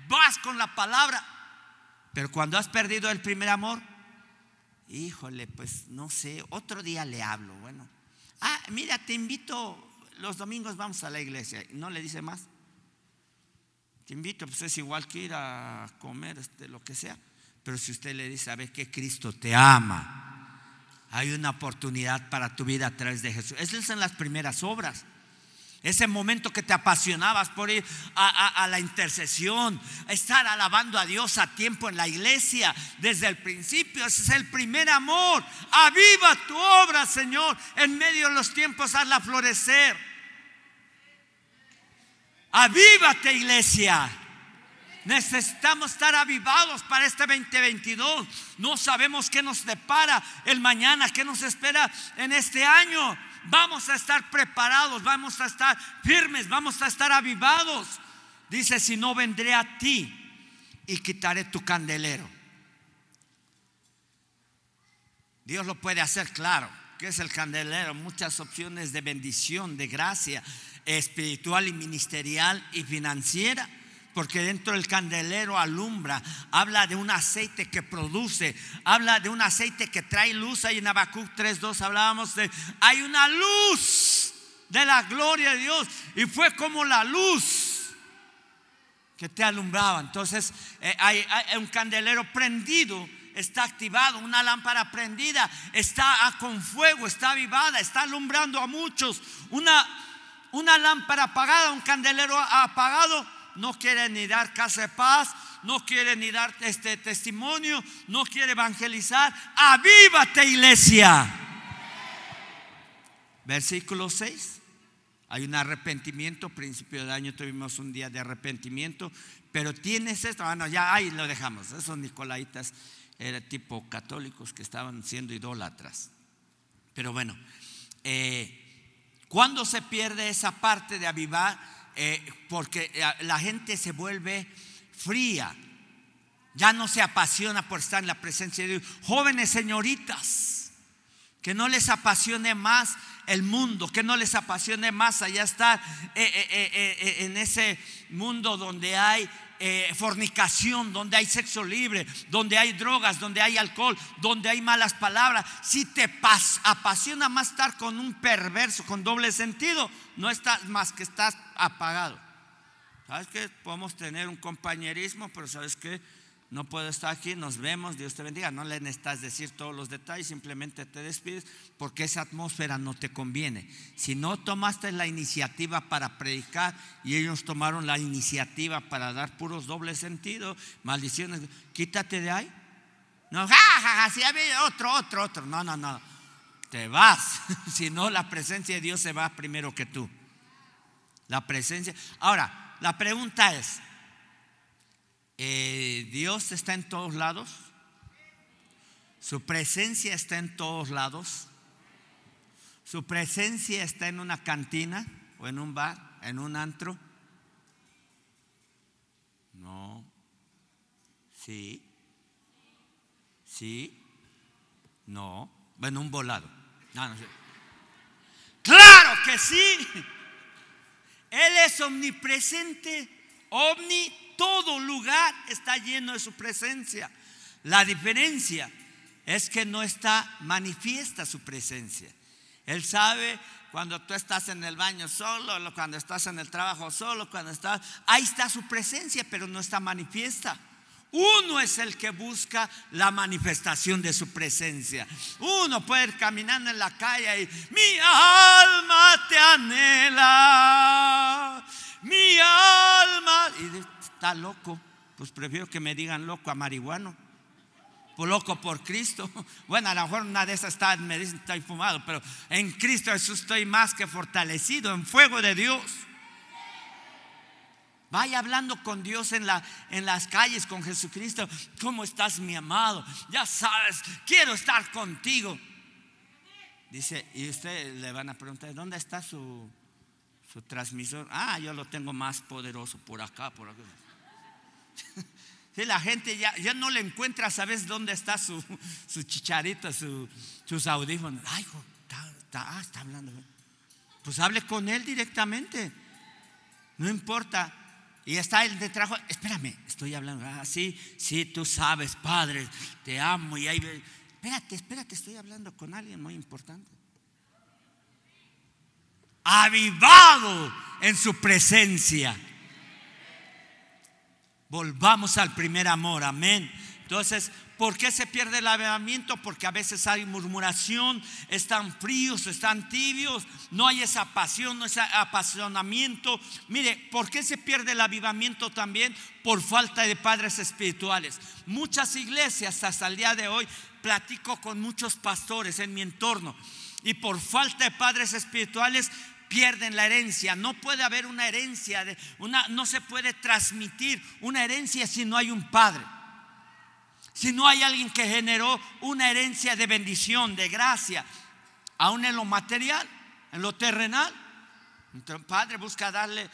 vas con la palabra. Pero cuando has perdido el primer amor, híjole, pues no sé, otro día le hablo. Bueno, ah, mira, te invito los domingos vamos a la iglesia. ¿No le dice más? Te invito, pues es igual que ir a comer, este, lo que sea. Pero si usted le dice, sabe que Cristo te ama, hay una oportunidad para tu vida a través de Jesús. Esas son las primeras obras. Ese momento que te apasionabas por ir a, la intercesión, estar alabando a Dios a tiempo en la iglesia desde el principio. Ese es el primer amor. Aviva tu obra, Señor. En medio de los tiempos, hazla florecer. Avívate, iglesia. Necesitamos estar avivados para este 2022. No sabemos qué nos depara el mañana, qué nos espera en este año vamos a estar preparados, vamos a estar firmes, vamos a estar avivados. Dice, si no vendré a ti y quitaré tu candelero. Dios lo puede hacer claro. ¿Qué es el candelero? Muchas opciones de bendición, de gracia espiritual y ministerial y financiera porque dentro del candelero alumbra, habla de un aceite que produce, habla de un aceite que trae luz. Ahí en Habacuc 3.2 hablábamos de, hay una luz de la gloria de Dios y fue como la luz que te alumbraba. Entonces eh, hay, un candelero prendido está activado, una lámpara prendida, está con fuego, está avivada, está alumbrando a muchos. Una, una lámpara apagada, un candelero apagado, no quiere ni dar casa de paz, no quiere ni dar este testimonio, no quiere evangelizar. Avívate, iglesia. Versículo 6. Hay un arrepentimiento, principio de año tuvimos un día de arrepentimiento, pero tienes esto, bueno, ya ahí lo dejamos. Esos nicolaitas eran tipo católicos que estaban siendo idólatras. Pero bueno, eh, cuando se pierde esa parte de avivar, eh, porque eh, la gente se vuelve fría, ya no se apasiona por estar en la presencia de Dios. Jóvenes señoritas, que no les apasione más el mundo, que no les apasione más allá estar eh, en ese mundo donde hay eh, fornicación, donde hay sexo libre, donde hay drogas, donde hay alcohol, donde hay malas palabras, si te apasiona más estar con un perverso, con doble sentido, no estás más que estás apagado. ¿Sabes que Podemos tener un compañerismo, pero ¿sabes que no puedo estar aquí, nos vemos, Dios te bendiga. No le necesitas decir todos los detalles, simplemente te despides porque esa atmósfera no te conviene. Si no tomaste la iniciativa para predicar y ellos tomaron la iniciativa para dar puros dobles sentidos, maldiciones, quítate de ahí. No, ja, si había otro, otro, otro. No, no, no. Te vas. si no, la presencia de Dios se va primero que tú. La presencia. Ahora, la pregunta es, eh, ¿Dios está en todos lados? ¿Su presencia está en todos lados? ¿Su presencia está en una cantina o en un bar, en un antro? No. Sí. Sí. No. Bueno, un volado. Claro que sí. Él es omnipresente, omni, todo lugar está lleno de su presencia. La diferencia es que no está manifiesta su presencia. Él sabe cuando tú estás en el baño solo, cuando estás en el trabajo solo, cuando estás, ahí está su presencia, pero no está manifiesta. Uno es el que busca la manifestación de su presencia. Uno puede ir caminando en la calle y mi alma te anhela. Mi alma. Y está loco. Pues prefiero que me digan loco a marihuano. Pues loco por Cristo. Bueno, a lo mejor una de esas está, me dicen estoy fumado, pero en Cristo Jesús estoy más que fortalecido en fuego de Dios. Vaya hablando con Dios en, la, en las calles, con Jesucristo. ¿Cómo estás, mi amado? Ya sabes, quiero estar contigo. Dice, y usted le van a preguntar, ¿dónde está su, su transmisor? Ah, yo lo tengo más poderoso por acá, por acá. Si la gente ya, ya no le encuentra, ¿sabes dónde está su, su chicharito, su, sus audífonos? Ay, está, ah, está hablando. Pues hable con él directamente. No importa. Y está el de trabajo, espérame, estoy hablando. Ah, sí, sí, tú sabes, Padre, te amo. Y ahí, espérate, espérate, estoy hablando con alguien muy importante. Avivado en su presencia. Volvamos al primer amor, amén. Entonces, ¿por qué se pierde el avivamiento? Porque a veces hay murmuración, están fríos, están tibios, no hay esa pasión, no ese apasionamiento. Mire, ¿por qué se pierde el avivamiento también? Por falta de padres espirituales. Muchas iglesias hasta el día de hoy platico con muchos pastores en mi entorno y por falta de padres espirituales pierden la herencia. No puede haber una herencia, de una, no se puede transmitir una herencia si no hay un padre. Si no hay alguien que generó una herencia de bendición, de gracia, aún en lo material, en lo terrenal. Entonces, padre busca darle, eh,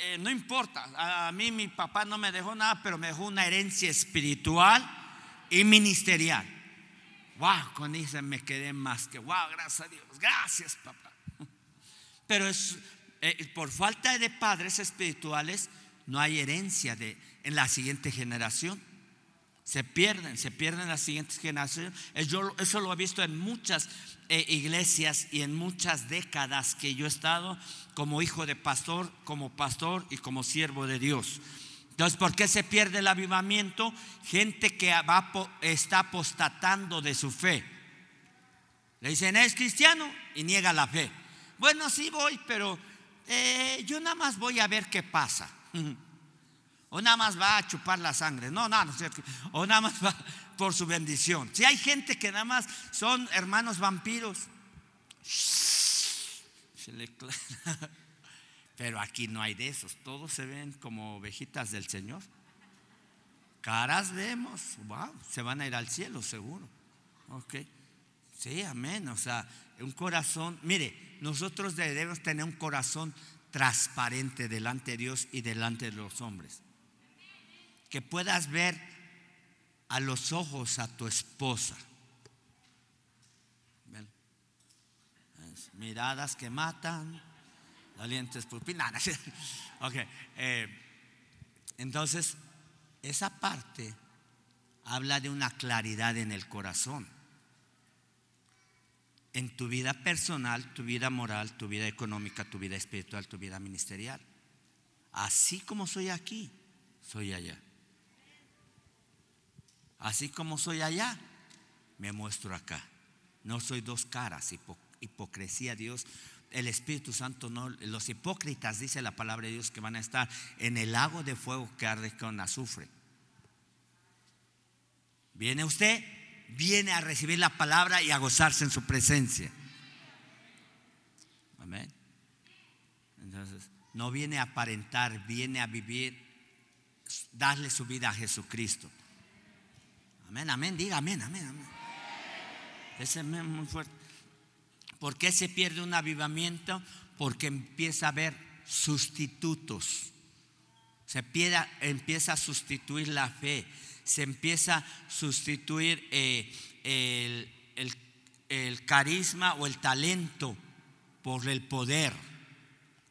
eh, no importa, a mí mi papá no me dejó nada, pero me dejó una herencia espiritual y ministerial. Wow, con eso me quedé más que, wow, gracias a Dios, gracias papá. Pero es, eh, por falta de padres espirituales no hay herencia de, en la siguiente generación. Se pierden, se pierden las siguientes generaciones. Yo, eso lo he visto en muchas eh, iglesias y en muchas décadas que yo he estado como hijo de pastor, como pastor y como siervo de Dios. Entonces, ¿por qué se pierde el avivamiento? Gente que está apostatando de su fe. Le dicen, es cristiano y niega la fe. Bueno, sí voy, pero eh, yo nada más voy a ver qué pasa. O nada más va a chupar la sangre. No, no, no. O nada más va por su bendición. Si hay gente que nada más son hermanos vampiros. Pero aquí no hay de esos. Todos se ven como ovejitas del Señor. Caras vemos. Wow, se van a ir al cielo seguro. Ok. Sí, amén. O sea, un corazón. Mire, nosotros debemos tener un corazón transparente delante de Dios y delante de los hombres que puedas ver a los ojos a tu esposa. Miradas que matan, valientes ok, eh, entonces, esa parte habla de una claridad en el corazón. En tu vida personal, tu vida moral, tu vida económica, tu vida espiritual, tu vida ministerial. Así como soy aquí, soy allá. Así como soy allá, me muestro acá. No soy dos caras, hipocresía, Dios. El Espíritu Santo no, los hipócritas, dice la palabra de Dios, que van a estar en el lago de fuego que arde con azufre. Viene usted, viene a recibir la palabra y a gozarse en su presencia. Amén. Entonces, no viene a aparentar, viene a vivir, darle su vida a Jesucristo. Amén, amén, diga amén, amén, amén. Ese es muy fuerte. ¿Por qué se pierde un avivamiento? Porque empieza a haber sustitutos. Se empieza, a sustituir la fe, se empieza a sustituir eh, el carisma o el talento por el poder.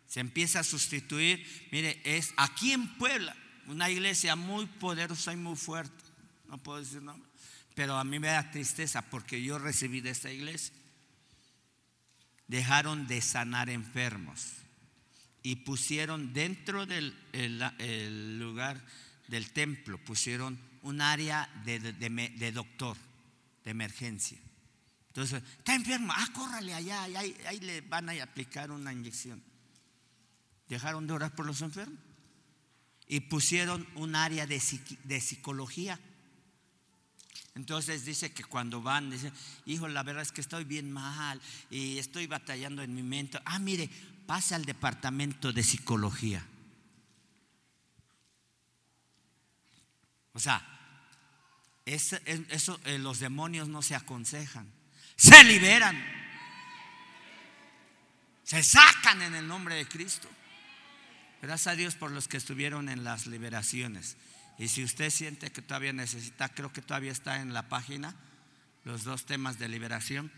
Se empieza a sustituir, mire, es aquí en Puebla, una iglesia muy poderosa y muy fuerte. No puedo decir nombre, pero a mí me da tristeza porque yo recibí de esta iglesia. Dejaron de sanar enfermos y pusieron dentro del lugar del templo, pusieron un área de doctor, de emergencia. Entonces, está enfermo, ah, córrale allá, ahí, ahí le van a aplicar una inyección. Dejaron de orar por los enfermos y pusieron un área de, de psicología. Entonces dice que cuando van, dice, hijo, la verdad es que estoy bien mal y estoy batallando en mi mente. Ah, mire, pasa al departamento de psicología. O sea, eso, eh, los demonios no se aconsejan se liberan. Se sacan en el nombre de Cristo. Gracias a Dios por los que estuvieron en las liberaciones. Y si usted siente que todavía necesita, creo que todavía está en la página, los dos temas de liberación.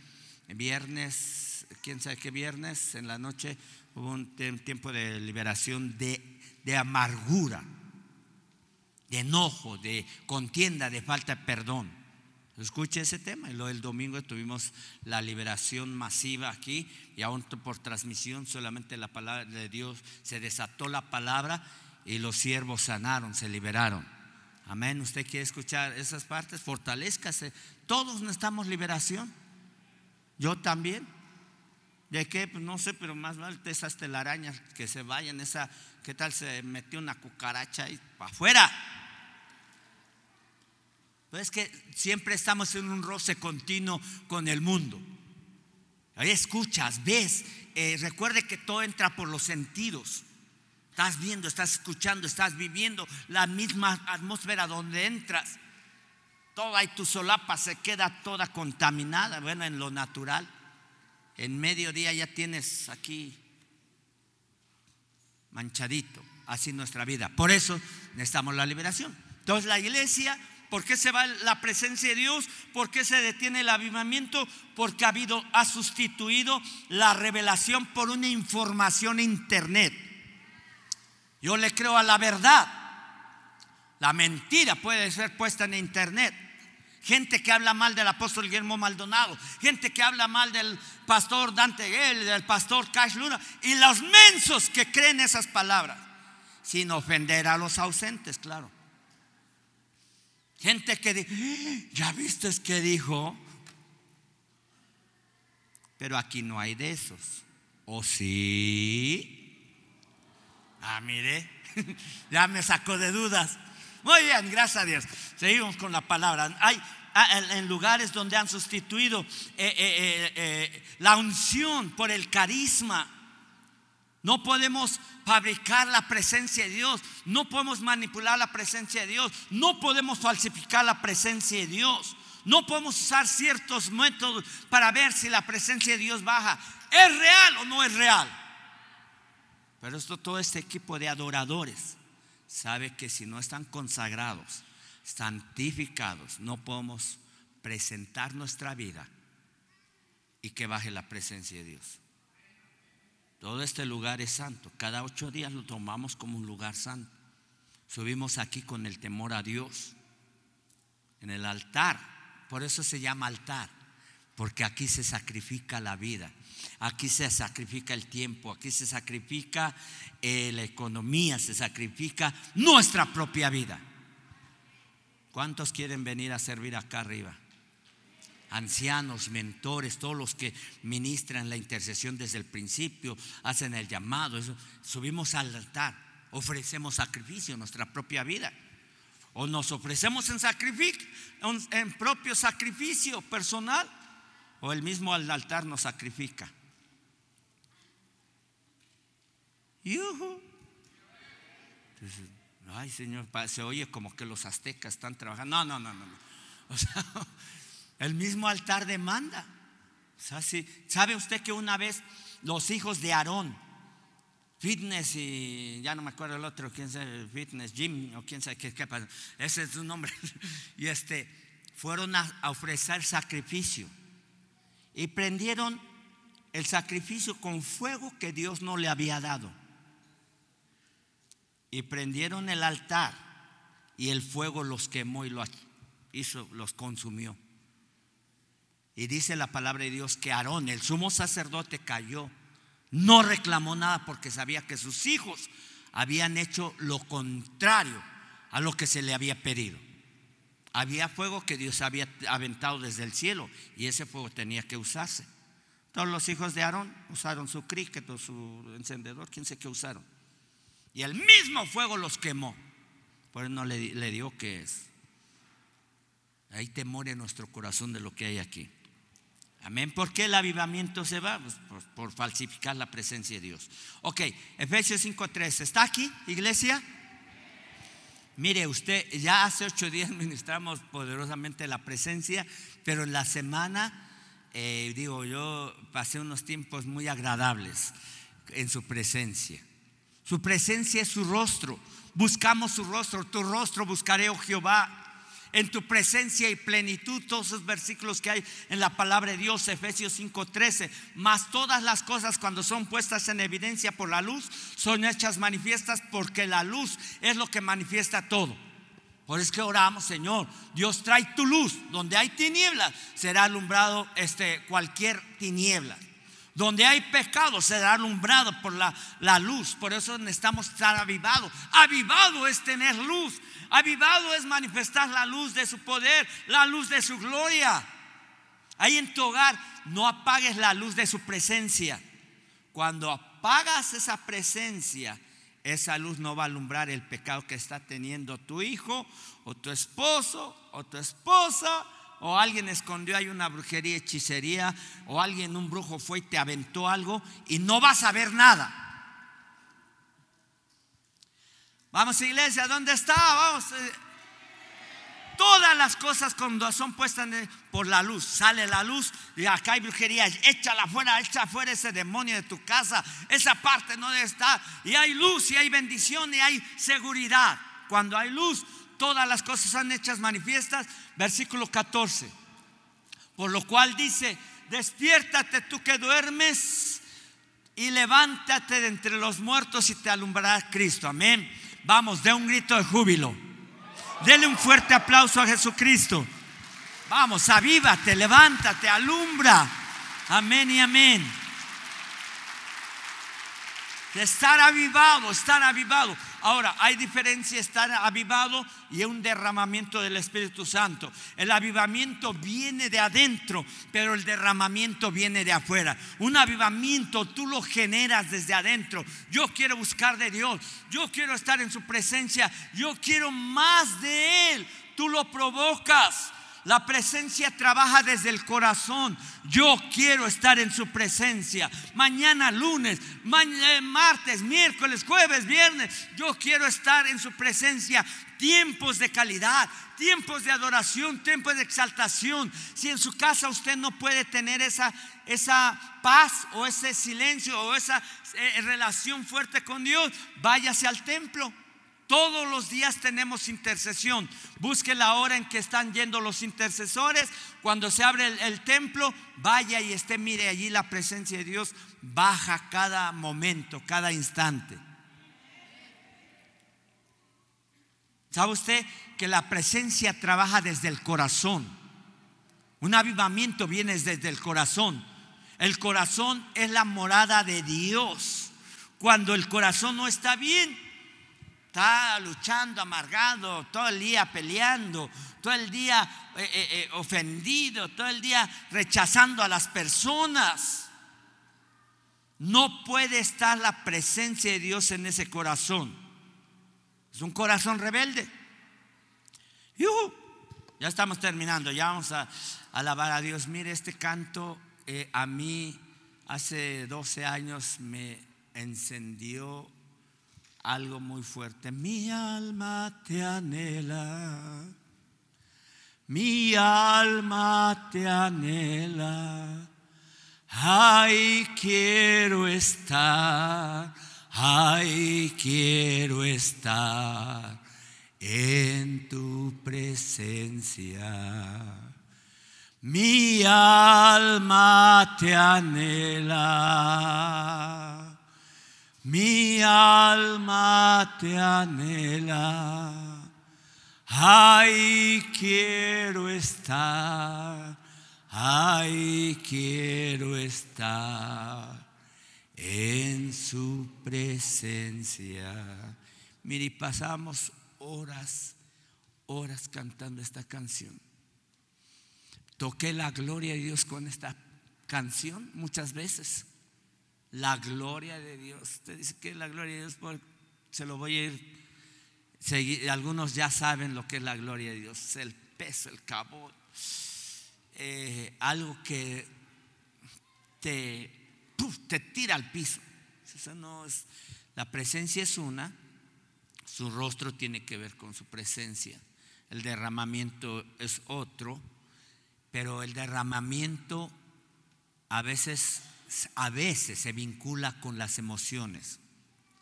Viernes, quién sabe qué viernes, en la noche hubo un tiempo de liberación de, de amargura, de enojo, de contienda, de falta de perdón. Escuche ese tema. Y luego el domingo tuvimos la liberación masiva aquí y aún por transmisión solamente la palabra de Dios se desató la palabra y los siervos sanaron, se liberaron. Amén. ¿Usted quiere escuchar esas partes? Fortalezcase. Todos necesitamos liberación. Yo también. ¿De qué? Pues no sé, pero más vale esas telarañas que se vayan. Esa, ¿qué tal se metió una cucaracha y para afuera? Es que siempre estamos en un roce continuo con el mundo. Ahí escuchas, ves, eh, recuerde que todo entra por los sentidos. Estás viendo, estás escuchando, estás viviendo la misma atmósfera donde entras. Toda y tu solapa se queda toda contaminada, bueno, en lo natural. En mediodía ya tienes aquí manchadito, así nuestra vida. Por eso necesitamos la liberación. Entonces la iglesia ¿Por qué se va la presencia de Dios? ¿Por qué se detiene el avivamiento? Porque ha habido, ha sustituido la revelación por una información internet. Yo le creo a la verdad. La mentira puede ser puesta en internet. Gente que habla mal del apóstol Guillermo Maldonado, gente que habla mal del pastor Dante Gell, del pastor Cash Luna, y los mensos que creen esas palabras, sin ofender a los ausentes, claro. Gente que dice, ¿ya viste que dijo? Pero aquí no hay de esos. ¿O sí? Ah, mire, ya me sacó de dudas. Muy bien, gracias a Dios. Seguimos con la palabra. Hay ah, en lugares donde han sustituido eh, eh, eh, la unción por el carisma no podemos fabricar la presencia de Dios, no podemos manipular la presencia de Dios, no podemos falsificar la presencia de Dios, no podemos usar ciertos métodos para ver si la presencia de Dios baja. ¿Es real o no es real? Pero esto todo este equipo de adoradores sabe que si no están consagrados, santificados, no podemos presentar nuestra vida y que baje la presencia de Dios. Todo este lugar es santo. Cada ocho días lo tomamos como un lugar santo. Subimos aquí con el temor a Dios. En el altar. Por eso se llama altar. Porque aquí se sacrifica la vida. Aquí se sacrifica el tiempo. Aquí se sacrifica eh, la economía. Se sacrifica nuestra propia vida. ¿Cuántos quieren venir a servir acá arriba? Ancianos, mentores, todos los que ministran la intercesión desde el principio, hacen el llamado, subimos al altar, ofrecemos sacrificio, nuestra propia vida. O nos ofrecemos en sacrificio, en propio sacrificio personal, o el mismo al altar nos sacrifica. Yuhu. ay, Señor, se oye como que los aztecas están trabajando. No, no, no, no. O sea, el mismo altar demanda. ¿Sabe usted que una vez los hijos de Aarón, Fitness y ya no me acuerdo el otro, quién sabe, Fitness, Jim o quién sabe qué, qué ese es su nombre, y este, fueron a, a ofrecer sacrificio y prendieron el sacrificio con fuego que Dios no le había dado. Y prendieron el altar y el fuego los quemó y los hizo, los consumió. Y dice la palabra de Dios que Aarón, el sumo sacerdote, cayó. No reclamó nada porque sabía que sus hijos habían hecho lo contrario a lo que se le había pedido. Había fuego que Dios había aventado desde el cielo y ese fuego tenía que usarse. Todos los hijos de Aarón usaron su cricket o su encendedor, quién sé qué usaron. Y el mismo fuego los quemó. Por eso no le, le dio que es. Hay temor en nuestro corazón de lo que hay aquí. Amén. ¿Por qué el avivamiento se va? Pues por, falsificar la presencia de Dios. Ok, Efesios 5.3. ¿Está aquí, iglesia? Mire, usted, ya hace ocho días ministramos poderosamente la presencia, pero en la semana, eh, digo, yo pasé unos tiempos muy agradables en su presencia. Su presencia es su rostro. Buscamos su rostro. Tu rostro buscaré, oh Jehová en tu presencia y plenitud, todos esos versículos que hay en la palabra de Dios, Efesios 5:13, más todas las cosas cuando son puestas en evidencia por la luz, son hechas manifiestas porque la luz es lo que manifiesta todo. Por eso es que oramos, Señor, Dios trae tu luz, donde hay tinieblas será alumbrado este, cualquier tiniebla. Donde hay pecado será alumbrado por la, la luz. Por eso necesitamos estar avivados. Avivado es tener luz. Avivado es manifestar la luz de su poder, la luz de su gloria. Ahí en tu hogar no apagues la luz de su presencia. Cuando apagas esa presencia, esa luz no va a alumbrar el pecado que está teniendo tu hijo o tu esposo o tu esposa o alguien escondió ahí una brujería, hechicería o alguien, un brujo fue y te aventó algo y no vas a ver nada. Vamos, iglesia, ¿dónde está? Vamos. Eh. Todas las cosas cuando son puestas por la luz, sale la luz y acá hay brujería, échala afuera, echa afuera ese demonio de tu casa, esa parte no debe estar. Y hay luz y hay bendición y hay seguridad. Cuando hay luz, todas las cosas son hechas manifiestas. Versículo 14. Por lo cual dice, despiértate tú que duermes y levántate de entre los muertos y te alumbrará Cristo. Amén. Vamos, dé un grito de júbilo. Dele un fuerte aplauso a Jesucristo. Vamos, avívate, levántate, alumbra. Amén y amén. De estar avivado, estar avivado. Ahora, hay diferencia estar avivado y un derramamiento del Espíritu Santo. El avivamiento viene de adentro, pero el derramamiento viene de afuera. Un avivamiento tú lo generas desde adentro. Yo quiero buscar de Dios, yo quiero estar en su presencia, yo quiero más de Él. Tú lo provocas. La presencia trabaja desde el corazón. Yo quiero estar en su presencia. Mañana lunes, mañana, martes, miércoles, jueves, viernes. Yo quiero estar en su presencia. Tiempos de calidad, tiempos de adoración, tiempos de exaltación. Si en su casa usted no puede tener esa, esa paz o ese silencio o esa eh, relación fuerte con Dios, váyase al templo todos los días tenemos intercesión. Busque la hora en que están yendo los intercesores. Cuando se abre el, templo, vaya y esté, mire allí la presencia de Dios baja cada momento, cada instante. ¿Sabe usted que la presencia trabaja desde el corazón? Un avivamiento viene desde el corazón. El corazón es la morada de Dios. Cuando el corazón no está bien, está luchando, amargado, todo el día peleando, todo el día eh, eh, eh, ofendido, todo el día rechazando a las personas. No puede estar la presencia de Dios en ese corazón. Es un corazón rebelde. ¡Yujú! Ya estamos terminando, ya vamos a alabar a Dios. Mire, este canto a mí hace 12 años me encendió algo muy fuerte. Mi alma te anhela, mi alma te anhela. Ay, quiero estar, ay, quiero estar en tu presencia. Mi alma te anhela, mi alma te anhela. Ay, quiero estar, ay, quiero estar en su presencia. Mire, pasamos horas, horas cantando esta canción. Toqué la gloria de Dios con esta canción muchas veces. La gloria de Dios. Usted dice que la gloria de Dios, Pues, se lo voy a ir. seguir. Algunos ya saben lo que es la gloria de Dios. El peso, el cabo. eh, algo que te, te tira al piso. Eso no es, la presencia es una, su rostro tiene que ver con su presencia. El derramamiento es otro, pero el derramamiento a veces, a veces se vincula con las emociones.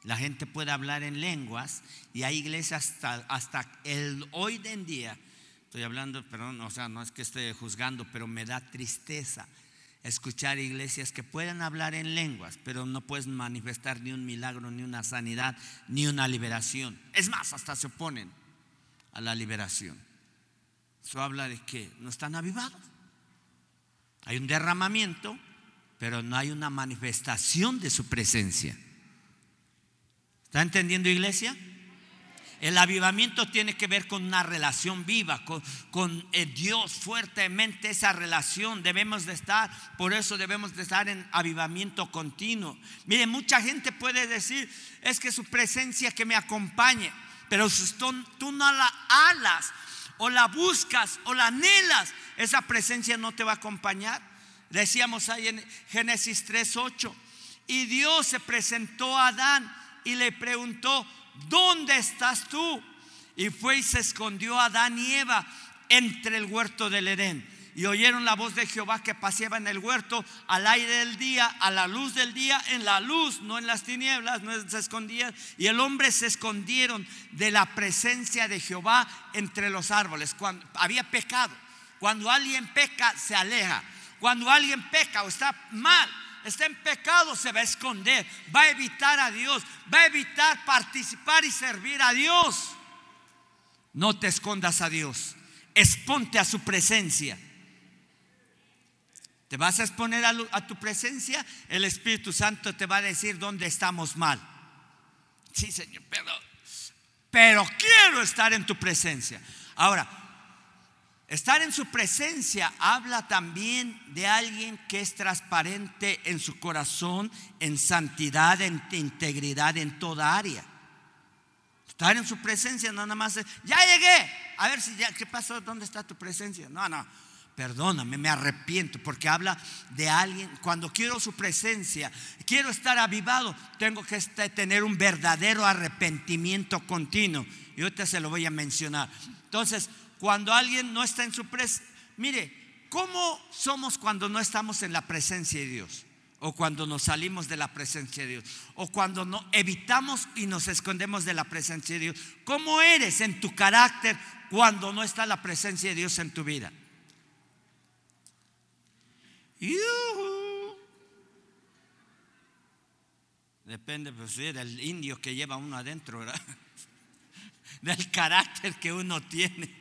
La gente puede hablar en lenguas y hay iglesias hasta, el hoy en día, estoy hablando, perdón, o sea, no es que esté juzgando, pero me da tristeza escuchar iglesias que pueden hablar en lenguas, pero no pueden manifestar ni un milagro, ni una sanidad, ni una liberación. Es más, hasta se oponen a la liberación. Eso habla de que no están avivados. Hay un derramamiento, pero no hay una manifestación de su presencia. ¿Está entendiendo iglesia? El avivamiento tiene que ver con una relación viva, con, con eh, Dios fuertemente esa relación debemos de estar, por eso debemos de estar en avivamiento continuo. Mire, mucha gente puede decir, es que su presencia que me acompañe, pero si tú, tú no la alas o la buscas o la anhelas, esa presencia no te va a acompañar. Decíamos ahí en Génesis 3:8, y Dios se presentó a Adán y le preguntó, ¿dónde estás tú? Y fue y se escondió Adán y Eva entre el huerto del Edén. Y oyeron la voz de Jehová que paseaba en el huerto al aire del día, a la luz del día, en la luz, no en las tinieblas, no se escondían. Y el hombre se escondieron de la presencia de Jehová entre los árboles. Cuando había pecado. Cuando alguien peca, se aleja. Cuando alguien peca o está mal, está en pecado, se va a esconder, va a evitar a Dios, va a evitar participar y servir a Dios. No te escondas a Dios, exponte a su presencia. Te vas a exponer a, tu presencia, el Espíritu Santo te va a decir dónde estamos mal. Sí, Señor, pero, pero quiero estar en tu presencia. Ahora, Estar en su presencia habla también de alguien que es transparente en su corazón, en santidad, en integridad, en toda área. Estar en su presencia no nada más es, ya llegué, a ver si ya, ¿qué pasó? ¿Dónde está tu presencia? No, no, perdóname, me arrepiento, porque habla de alguien, cuando quiero su presencia, quiero estar avivado, tengo que tener un verdadero arrepentimiento continuo. Y ahorita se lo voy a mencionar. Entonces, cuando alguien no está en su presencia. Mire, ¿cómo somos cuando no estamos en la presencia de Dios? O cuando nos salimos de la presencia de Dios. O cuando no evitamos y nos escondemos de la presencia de Dios. ¿Cómo eres en tu carácter cuando no está la presencia de Dios en tu vida? Depende pues, sí, del indio que lleva uno adentro, ¿verdad? Del carácter que uno tiene.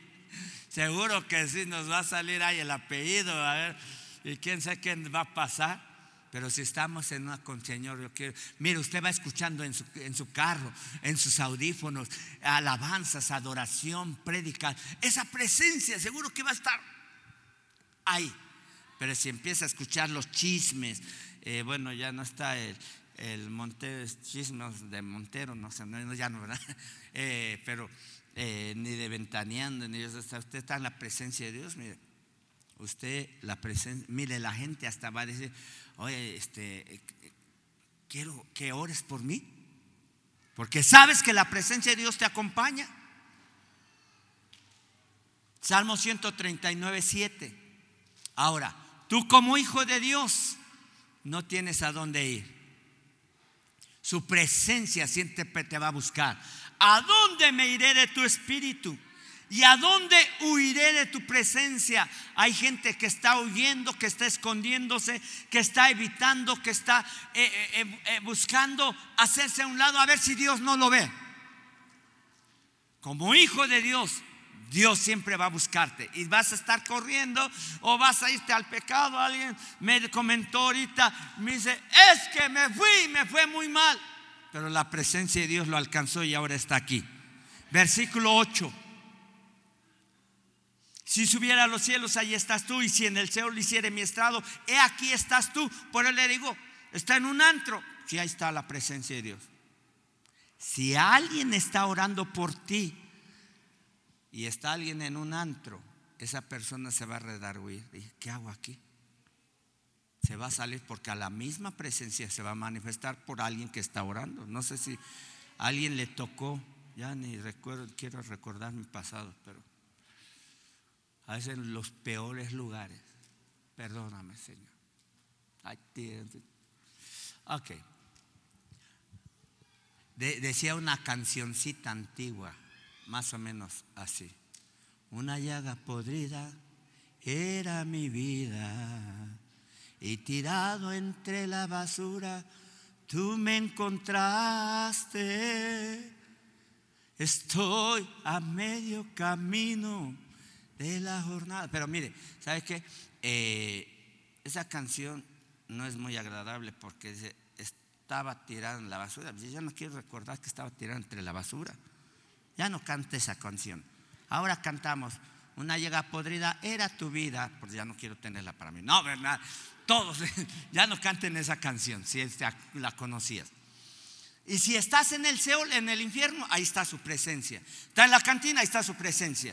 Seguro que sí nos va a salir ahí el apellido, a ver, y quién sabe qué va a pasar. Pero si estamos en una con Señor, yo quiero. Mire, usted va escuchando en su, en su carro, en sus audífonos, alabanzas, adoración, prédica. Esa presencia seguro que va a estar ahí. Pero si empieza a escuchar los chismes, eh, bueno, ya no está el, el Montero, chismes de Montero, no sé, no, ya no, ¿verdad? Eh, pero eh, ni de ventaneando, ni de usted está en la presencia de Dios, mire. Usted, la presencia, mire, la gente hasta va a decir, oye, este, quiero que ores por mí, porque sabes que la presencia de Dios te acompaña. Salmo 139, 7. Ahora, tú como hijo de Dios no tienes a dónde ir. Su presencia siempre te va a buscar. ¿A dónde me iré de tu espíritu? ¿Y a dónde huiré de tu presencia? Hay gente que está huyendo, que está escondiéndose, que está evitando, que está eh, eh, eh, buscando hacerse a un lado a ver si Dios no lo ve. Como hijo de Dios, Dios siempre va a buscarte y vas a estar corriendo o vas a irte al pecado. Alguien me comentó ahorita, me dice, es que me fui, me fue muy mal. Pero la presencia de Dios lo alcanzó y ahora está aquí. Versículo 8. Si subiera a los cielos, ahí estás tú. Y si en el cielo le hiciere mi estrado, he aquí estás tú. Por eso le digo, está en un antro. Si ahí está la presencia de Dios. Si alguien está orando por ti y está alguien en un antro, esa persona se va a redarguir. ¿Qué hago aquí? Se va a salir porque a la misma presencia se va a manifestar por alguien que está orando. No sé si alguien le tocó, ya ni recuerdo, quiero recordar mi pasado, pero a veces en los peores lugares. Perdóname, Señor. Ok. decía una cancioncita antigua, más o menos así. Una llaga podrida era mi vida y tirado entre la basura tú me encontraste. Estoy a medio camino de la jornada. Pero mire, ¿sabe qué? Eh, esa canción no es muy agradable porque estaba tirada en la basura. Yo no quiero recordar que estaba tirada entre la basura. Ya no cante esa canción. Ahora cantamos, una llega podrida era tu vida, porque ya no quiero tenerla para mí. No, ¿verdad? Todos ya no canten esa canción, si la conocías. Y si estás en el Seol, en el infierno, ahí está su presencia. Está en la cantina, ahí está su presencia.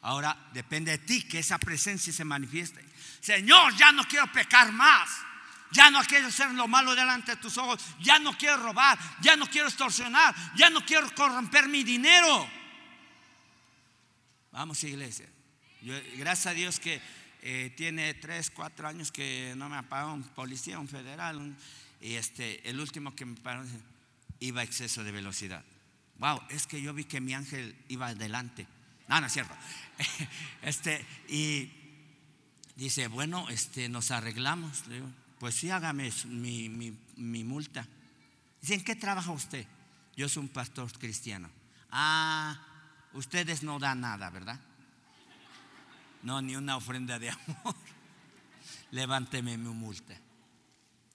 Ahora depende de ti que esa presencia se manifieste. Señor, ya no quiero pecar más. Ya no quiero hacer lo malo delante de tus ojos. Ya no quiero robar. Ya no quiero extorsionar. Ya no quiero corromper mi dinero. Vamos, iglesia. gracias a Dios que eh, tiene tres, cuatro años que no me ha pagado un policía, un federal. y este, el último que me paró iba a exceso de velocidad. Wow, es que yo vi que mi ángel iba adelante. No, no es cierto. Este, y dice, bueno, este, nos arreglamos. Le digo, pues sí, hágame mi, mi, multa. Dice, ¿en qué trabaja usted? Yo soy un pastor cristiano. Ah, ustedes no dan nada, ¿verdad? No, ni una ofrenda de amor. Levánteme mi multa.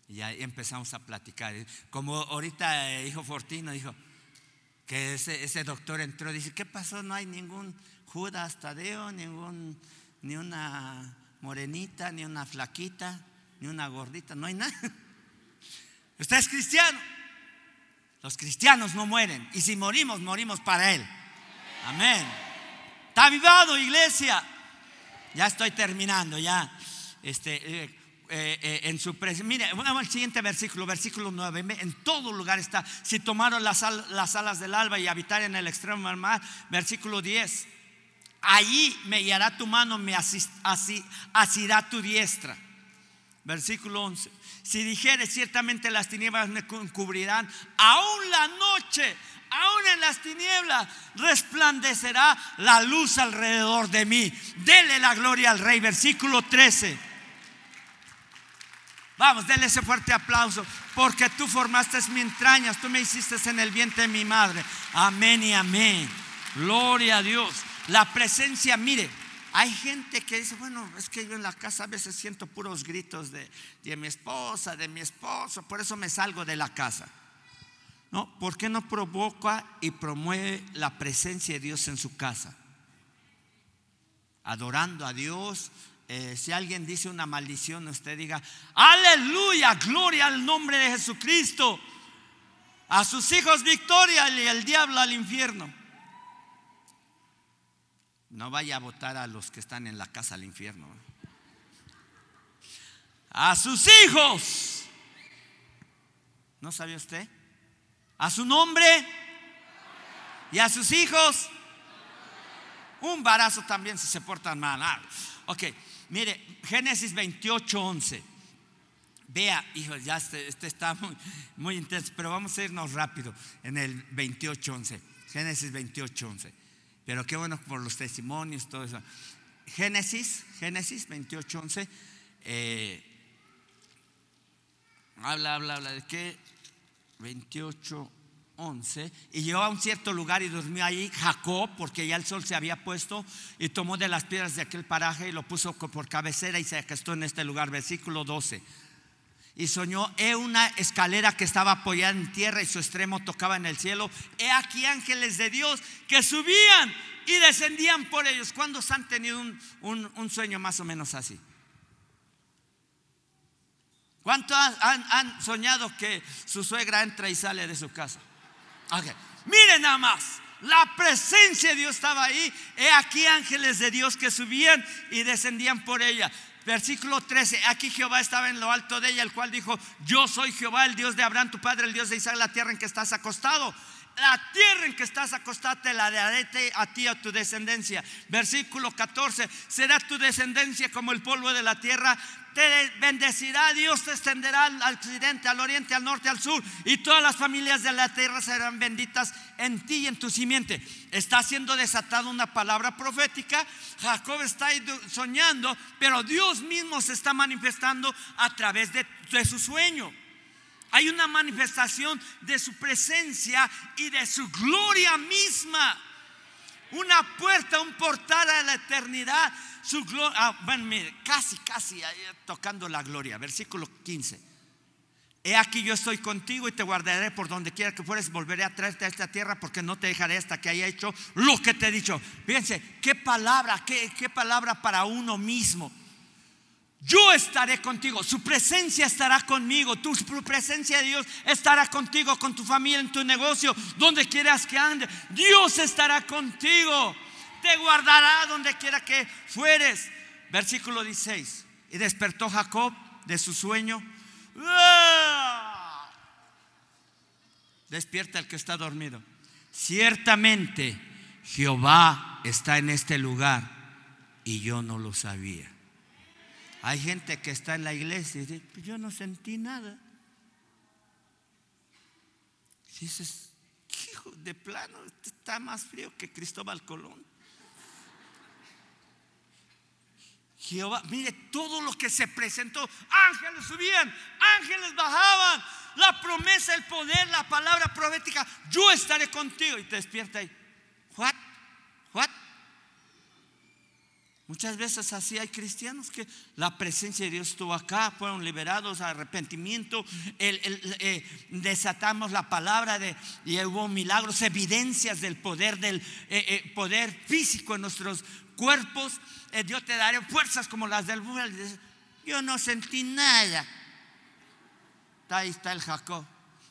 Y ahí empezamos a platicar. Como ahorita eh, hijo Fortino dijo que ese, doctor entró y dice, ¿qué pasó? No hay ningún Judas Tadeo, ningún, ni una morenita, ni una flaquita, ni una gordita, no hay nada. Usted es cristiano. Los cristianos no mueren. Y si morimos, morimos para Él. Amén. Está avivado, iglesia. Ya estoy terminando, ya. Este, eh, eh, eh, en su presencia. Mire, vamos al siguiente versículo, versículo 9. En todo lugar está. Si tomaron las, las alas del alba y habitar en el extremo del mar, versículo 10 allí me guiará tu mano, me asirá tu diestra. Versículo 11. Si dijere ciertamente las tinieblas me cubrirán, aún la noche, aún en las tinieblas, resplandecerá la luz alrededor de mí. Dele la gloria al Rey. Versículo 13. Vamos, denle ese fuerte aplauso, porque tú formaste mi entrañas, tú me hiciste en el vientre de mi madre. Amén y amén. Gloria a Dios. La presencia, mire, hay gente que dice, bueno, es que yo en la casa a veces siento puros gritos de, mi esposa, de mi esposo, por eso me salgo de la casa. No, ¿por qué no provoca y promueve la presencia de Dios en su casa? Adorando a Dios. Eh, si alguien dice una maldición, usted diga, aleluya, gloria al nombre de Jesucristo. A sus hijos victoria y el diablo al infierno. No vaya a votar a los que están en la casa al infierno. A sus hijos. ¿No sabía usted? A su nombre y a sus hijos. Un barazo también si se portan mal. Ah, ok, mire, Génesis 28, 11. Vea, hijo, ya este, este está muy, muy, intenso, pero vamos a irnos rápido en el 28, 11. Génesis 28, 11. Pero qué bueno por los testimonios, todo eso. Génesis, Génesis 28, 11. Eh, habla, habla, habla de qué? 28, 11, y llegó a un cierto lugar y durmió ahí Jacob, porque ya el sol se había puesto, y tomó de las piedras de aquel paraje y lo puso por cabecera y se acostó en este lugar, versículo 12. Y soñó, he una escalera que estaba apoyada en tierra y su extremo tocaba en el cielo. He aquí ángeles de Dios que subían y descendían por ellos. ¿Cuántos han tenido un, un, sueño más o menos así? ¿Cuántos han, soñado que su suegra entra y sale de su casa? Miren nada más. La presencia de Dios estaba ahí. He aquí ángeles de Dios que subían y descendían por ella. Versículo 13. Aquí Jehová estaba en lo alto de ella, el cual dijo: Yo soy Jehová, el Dios de Abraham, tu padre, el Dios de Isaac, la tierra en que estás acostado. La tierra en que estás acostado te la daré a ti, a tu descendencia. Versículo 14. Será tu descendencia como el polvo de la tierra te bendecirá, Dios te extenderá al occidente, al oriente, al norte, al sur, y todas las familias de la tierra serán benditas en ti y en tu simiente. Está siendo desatada una palabra profética, Jacob está soñando, pero Dios mismo se está manifestando a través de, su sueño. Hay una manifestación de su presencia y de su gloria misma. Una puerta, un portal a la eternidad su gloria, ah, casi, casi tocando la gloria, versículo 15. He aquí yo estoy contigo y te guardaré por donde quiera que fueres, volveré a traerte a esta tierra porque no te dejaré hasta que haya hecho lo que te he dicho. Fíjense, qué palabra, qué, qué palabra para uno mismo. Yo estaré contigo, su presencia estará conmigo, tu presencia de Dios estará contigo, con tu familia, en tu negocio, donde quieras que ande. Dios estará contigo te guardará donde quiera que fueres. Versículo 16. Y despertó Jacob de su sueño. Despierta el que está dormido. Ciertamente Jehová está en este lugar y yo no lo sabía. Hay gente que está en la iglesia y dice, pues yo no sentí nada. dices, hijo de plano, está más frío que Cristóbal Colón. Jehová, mire todo lo que se presentó. Ángeles subían, ángeles bajaban. La promesa, el poder, la palabra profética. Yo estaré contigo. Y te despierta ahí. What? What? Muchas veces así hay cristianos que la presencia de Dios estuvo acá, fueron liberados, arrepentimiento, eh, desatamos la palabra de, y hubo milagros, evidencias del poder, del eh, eh, poder físico en nuestros cuerpos, eh, Dios te daré fuerzas como las del búfalo. Yo no sentí nada. Ahí está el Jacob.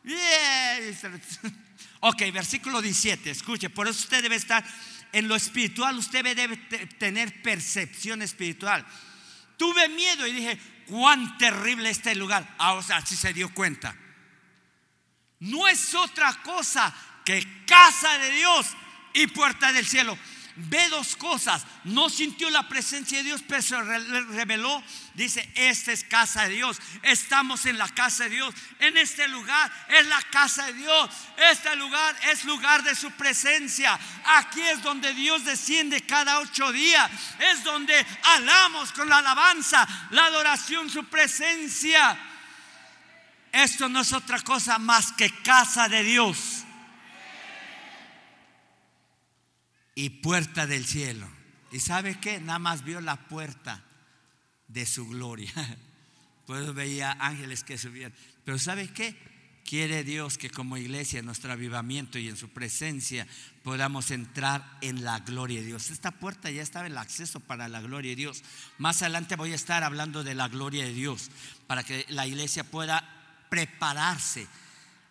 Ok, versículo 17, escuche, por eso usted debe estar en lo espiritual, usted debe tener percepción espiritual. Tuve miedo y dije, cuán terrible este lugar. Ahora sí se dio cuenta. No es otra cosa que casa de Dios y puerta del cielo ve dos cosas. No sintió la presencia de Dios, pero se reveló. Dice, esta es casa de Dios. Estamos en la casa de Dios. En este lugar es la casa de Dios. Este lugar es lugar de su presencia. Aquí es donde Dios desciende cada ocho días. Es donde alamos con la alabanza, la adoración, su presencia. Esto no es otra cosa más que casa de Dios. Y puerta del cielo. ¿Y sabe qué? Nada más vio la puerta de su gloria. Pues veía ángeles que subían. Pero ¿sabe qué? Quiere Dios que como iglesia, en nuestro avivamiento y en su presencia, podamos entrar en la gloria de Dios. Esta puerta ya estaba el acceso para la gloria de Dios. Más adelante voy a estar hablando de la gloria de Dios, para que la iglesia pueda prepararse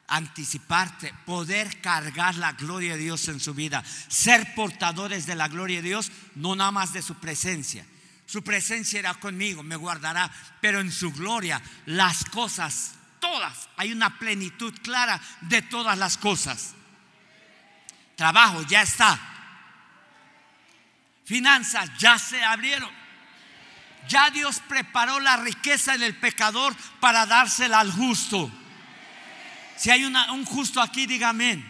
anticiparte, poder cargar la gloria de Dios en su vida, ser portadores de la gloria de Dios, no nada más de su presencia. Su presencia era conmigo, me guardará, pero en su gloria las cosas, todas, hay una plenitud clara de todas las cosas. Trabajo ya está. Finanzas ya se abrieron. Ya Dios preparó la riqueza del pecador para dársela al justo. Si hay un justo aquí, dígame.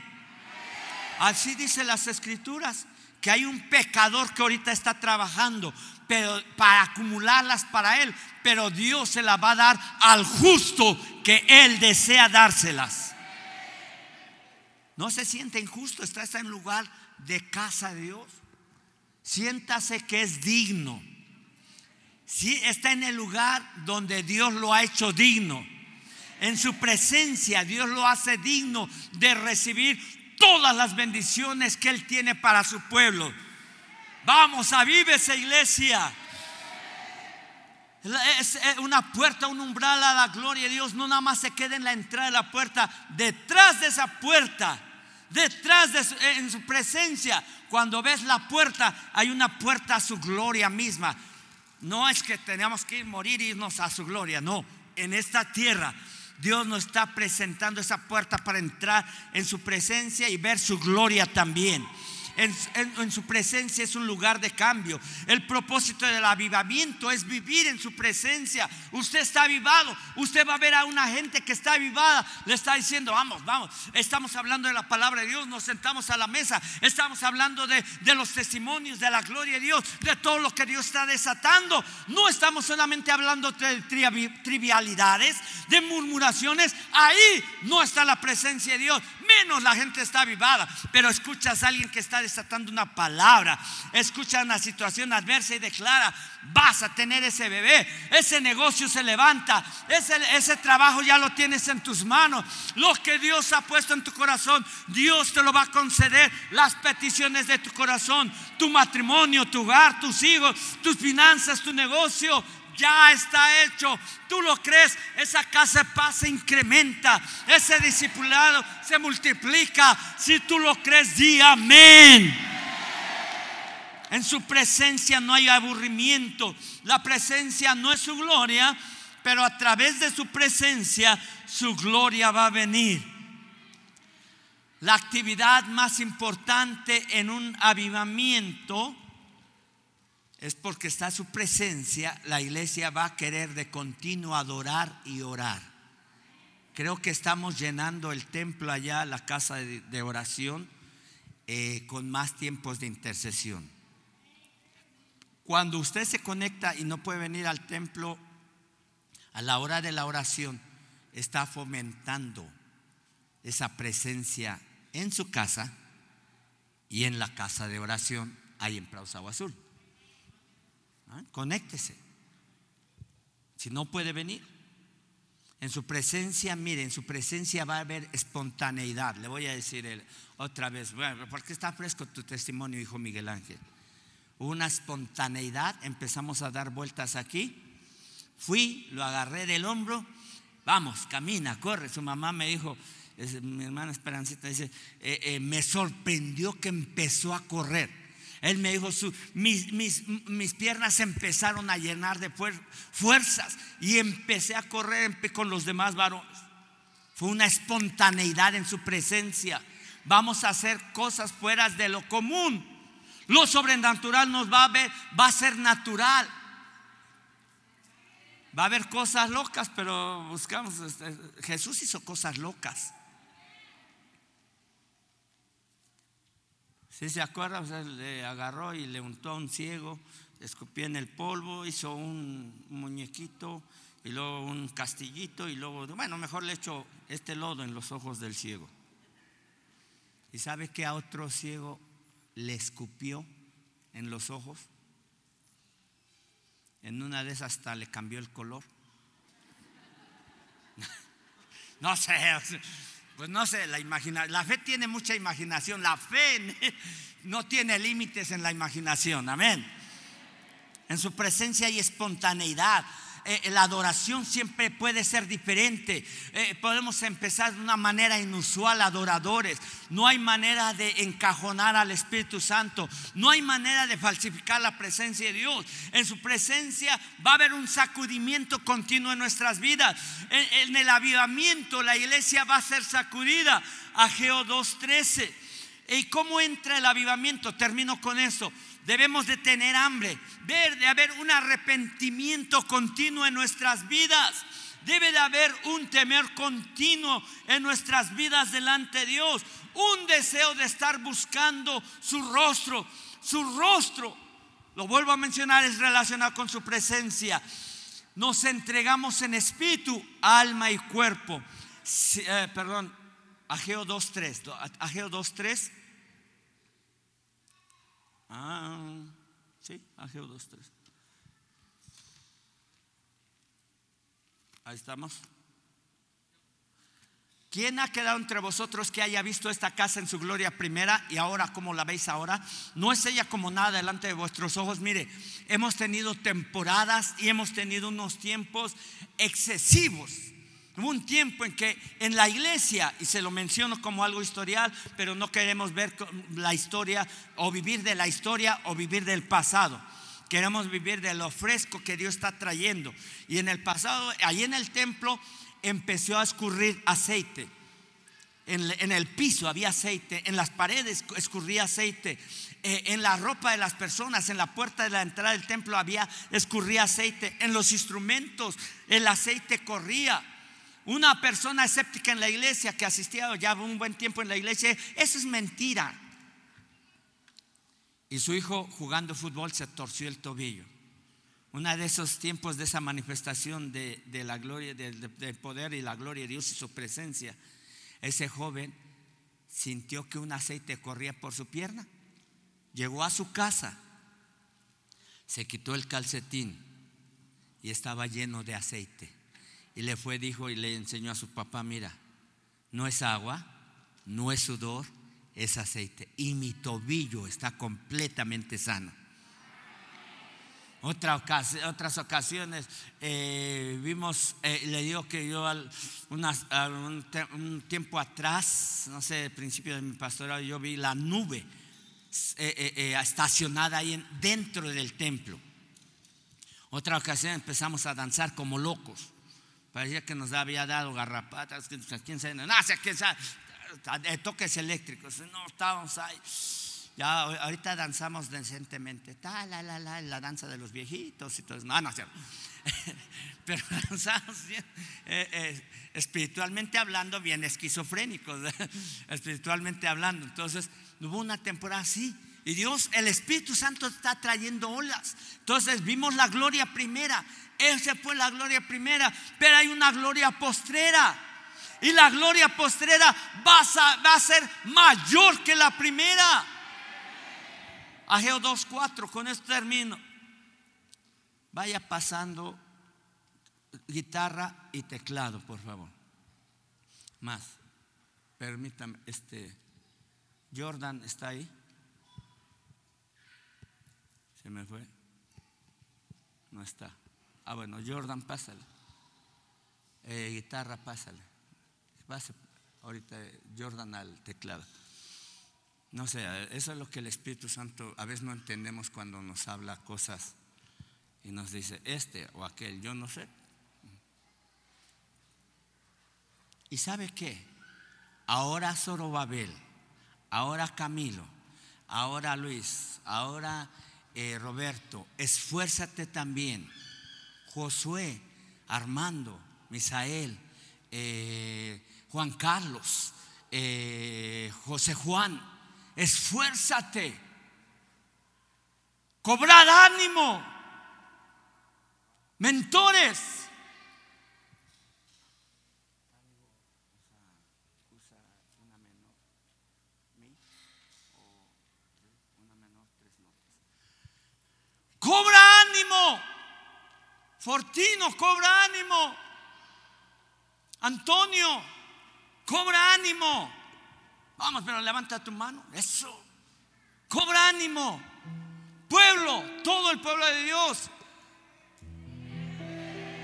Así dice las escrituras, que hay un pecador que ahorita está trabajando pero, para acumularlas para él, pero Dios se las va a dar al justo que él desea dárselas. No se siente injusto, está, está en lugar de casa de Dios. Siéntase que es digno. Si está en el lugar donde Dios lo ha hecho digno. En su presencia Dios lo hace digno de recibir todas las bendiciones que Él tiene para su pueblo. Vamos, avive esa iglesia. Es una puerta, un umbral a la gloria de Dios. No nada más se queda en la entrada de la puerta. Detrás de esa puerta, detrás de su, en su presencia, cuando ves la puerta, hay una puerta a su gloria misma. No es que tenemos que ir morir e irnos a su gloria, no. En esta tierra Dios nos está presentando esa puerta para entrar en su presencia y ver su gloria también en, su presencia es un lugar de cambio. El propósito del avivamiento es vivir en su presencia. Usted está avivado. Usted va a ver a una gente que está avivada. Le está diciendo, vamos, vamos. Estamos hablando de la palabra de Dios. Nos sentamos a la mesa. Estamos hablando de, de los testimonios, de la gloria de Dios, de todo lo que Dios está desatando. No estamos solamente hablando de trivialidades, de murmuraciones. Ahí no está la presencia de Dios. Menos la gente está avivada. Pero escuchas a alguien que está desatando una palabra, escucha una situación adversa y declara, vas a tener ese bebé, ese negocio se levanta, ese, ese trabajo ya lo tienes en tus manos, lo que Dios ha puesto en tu corazón, Dios te lo va a conceder, las peticiones de tu corazón, tu matrimonio, tu hogar, tus hijos, tus finanzas, tu negocio, ya está hecho. Tú lo crees, esa casa de paz se incrementa, ese discipulado se multiplica. Si tú lo crees, di amén. En su presencia no hay aburrimiento. La presencia no es su gloria, pero a través de su presencia su gloria va a venir. La actividad más importante en un avivamiento es porque está su presencia, la iglesia va a querer de continuo adorar y orar. Creo que estamos llenando el templo allá, la casa de, oración, eh, con más tiempos de intercesión. Cuando usted se conecta y no puede venir al templo a la hora de la oración, está fomentando esa presencia en su casa y en la casa de oración ahí en Prausagua Azul. ¿Ah? Conéctese. Si no puede venir. En su presencia, mire, en su presencia va a haber espontaneidad. Le voy a decir otra vez, bueno, porque está fresco tu testimonio, hijo Miguel Ángel. Una espontaneidad, empezamos a dar vueltas aquí. Fui, lo agarré del hombro, vamos, camina, corre. Su mamá me dijo, mi hermana Esperancita dice, eh, eh, me sorprendió que empezó a correr. Él me dijo, mis, mis, piernas empezaron a llenar de fuerzas y empecé a correr con los demás varones. Fue una espontaneidad en su presencia. Vamos a hacer cosas fuera de lo común. Lo sobrenatural nos va a ver, va a ser natural. Va a haber cosas locas, pero buscamos. Este, Jesús hizo cosas locas. Si se acuerda, le agarró y le untó a un ciego, escupió en el polvo, hizo un muñequito y luego un castillito y luego, bueno, mejor le echo este lodo en los ojos del ciego. ¿Y sabe que a otro ciego le escupió en los ojos? En una de esas hasta le cambió el color. no sé, pues no sé, la imaginación, la fe tiene mucha imaginación, la fe no tiene límites en la imaginación, amén. En su presencia hay espontaneidad, eh, la adoración siempre puede ser diferente. Eh, podemos empezar de una manera inusual, adoradores. No hay manera de encajonar al Espíritu Santo. No hay manera de falsificar la presencia de Dios. En su presencia va a haber un sacudimiento continuo en nuestras vidas. En, el avivamiento la iglesia va a ser sacudida. Ageo 2.13. ¿Y cómo entra el avivamiento? Termino con eso. Debemos de tener hambre, ver de haber un arrepentimiento continuo en nuestras vidas. Debe de haber un temer continuo en nuestras vidas delante de Dios. Un deseo de estar buscando su rostro. Su rostro, lo vuelvo a mencionar, es relacionado con su presencia. Nos entregamos en espíritu, alma y cuerpo. Eh, perdón, Ageo 2.3. Ageo 2.3 Ah, sí, Ageo 2.3. Ahí estamos. ¿Quién ha quedado entre vosotros que haya visto esta casa en su gloria primera y ahora como la veis ahora? No es ella como nada delante de vuestros ojos. Mire, hemos tenido temporadas y hemos tenido unos tiempos excesivos Hubo un tiempo en que en la iglesia, y se lo menciono como algo historial, pero no queremos ver la historia o vivir de la historia o vivir del pasado. Queremos vivir de lo fresco que Dios está trayendo. Y en el pasado, ahí en el templo, empezó a escurrir aceite. En, el piso había aceite, en las paredes escurría aceite, eh, en la ropa de las personas, en la puerta de la entrada del templo había escurría aceite, en los instrumentos el aceite corría. Una persona escéptica en la iglesia que asistía ya un buen tiempo en la iglesia, eso es mentira. Y su hijo jugando fútbol se torció el tobillo. Uno de esos tiempos de esa manifestación de, la gloria, del, poder y la gloria de Dios y su presencia, ese joven sintió que un aceite corría por su pierna. Llegó a su casa, se quitó el calcetín y estaba lleno de aceite. Y le fue, dijo y le enseñó a su papá, mira, no es agua, no es sudor, es aceite. Y mi tobillo está completamente sano. Otra otras ocasiones eh, vimos, eh, le digo que yo un, tiempo atrás, no sé, al principio de mi pastorado, yo vi la nube eh, estacionada ahí dentro del templo. Otra ocasión empezamos a danzar como locos. Parecía que nos había dado garrapatas, quién sabe, no quién sabe, toques eléctricos, no estábamos ahí. Ya ahorita danzamos decentemente, ta, la, la, la, la danza de los viejitos y todo eso. No, no, pero danzamos bien, eh, eh, espiritualmente hablando, bien esquizofrénicos, espiritualmente hablando. Entonces, hubo una temporada así. Y Dios, el Espíritu Santo está trayendo olas. Entonces vimos la gloria primera. Esa fue la gloria primera, pero hay una gloria postrera. Y la gloria postrera va a, ser mayor que la primera. Ageo 2.4, con esto termino. Vaya pasando guitarra y teclado, por favor. Más. Permítame, este. Jordan está ahí. Se me fue. No está. Ah, bueno, Jordan, pásale. Eh, guitarra, pásale. Pase ahorita Jordan al teclado. No sé, eso es lo que el Espíritu Santo a veces no entendemos cuando nos habla cosas y nos dice este o aquel, yo no sé. ¿Y sabe qué? Ahora Zorobabel, ahora Camilo, ahora Luis, ahora eh, Roberto, esfuérzate también. Josué, Armando, Misael, eh, Juan Carlos, eh, José Juan, esfuérzate, cobrar ánimo, mentores. Cobra ánimo. Fortino, cobra ánimo. Antonio, cobra ánimo. Vamos, pero levanta tu mano. Eso. Cobra ánimo. Pueblo, todo el pueblo de Dios.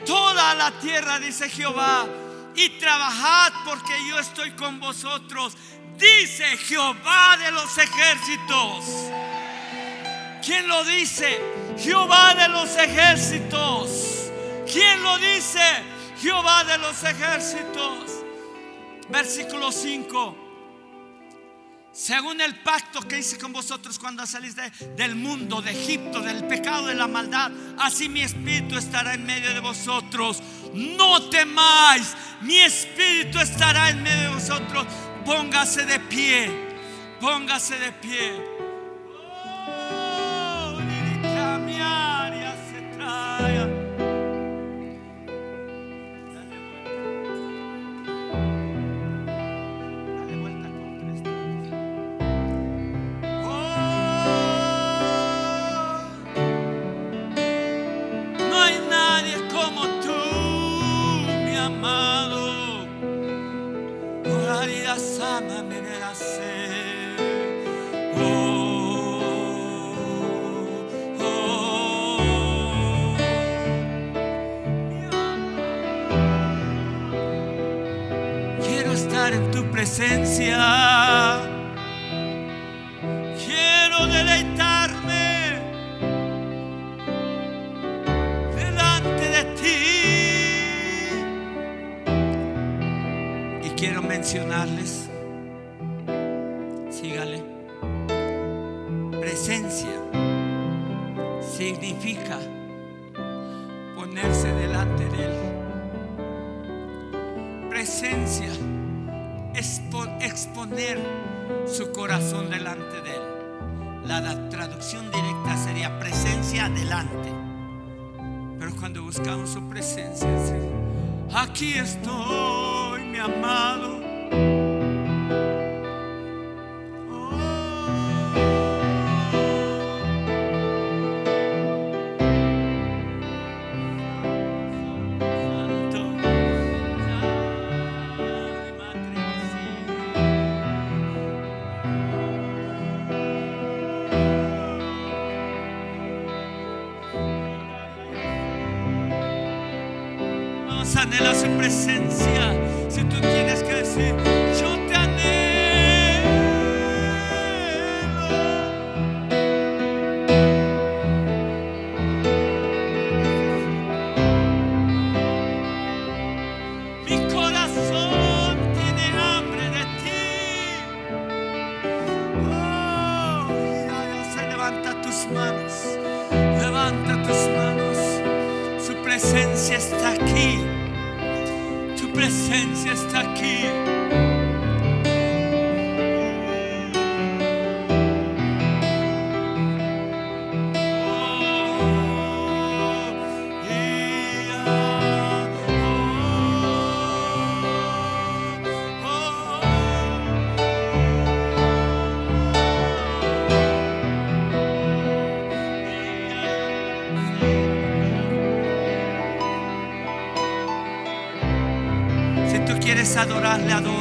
Toda la tierra, dice Jehová. Y trabajad porque yo estoy con vosotros. Dice Jehová de los ejércitos. ¿Quién lo dice? Jehová de los ejércitos. ¿Quién lo dice? Jehová de los ejércitos. Versículo 5. Según el pacto que hice con vosotros cuando salís del mundo, de Egipto, del pecado, de la maldad, así mi espíritu estará en medio de vosotros. No temáis, mi espíritu estará en medio de vosotros. Póngase de pie, póngase de pie. presente. adorarle, adorarle.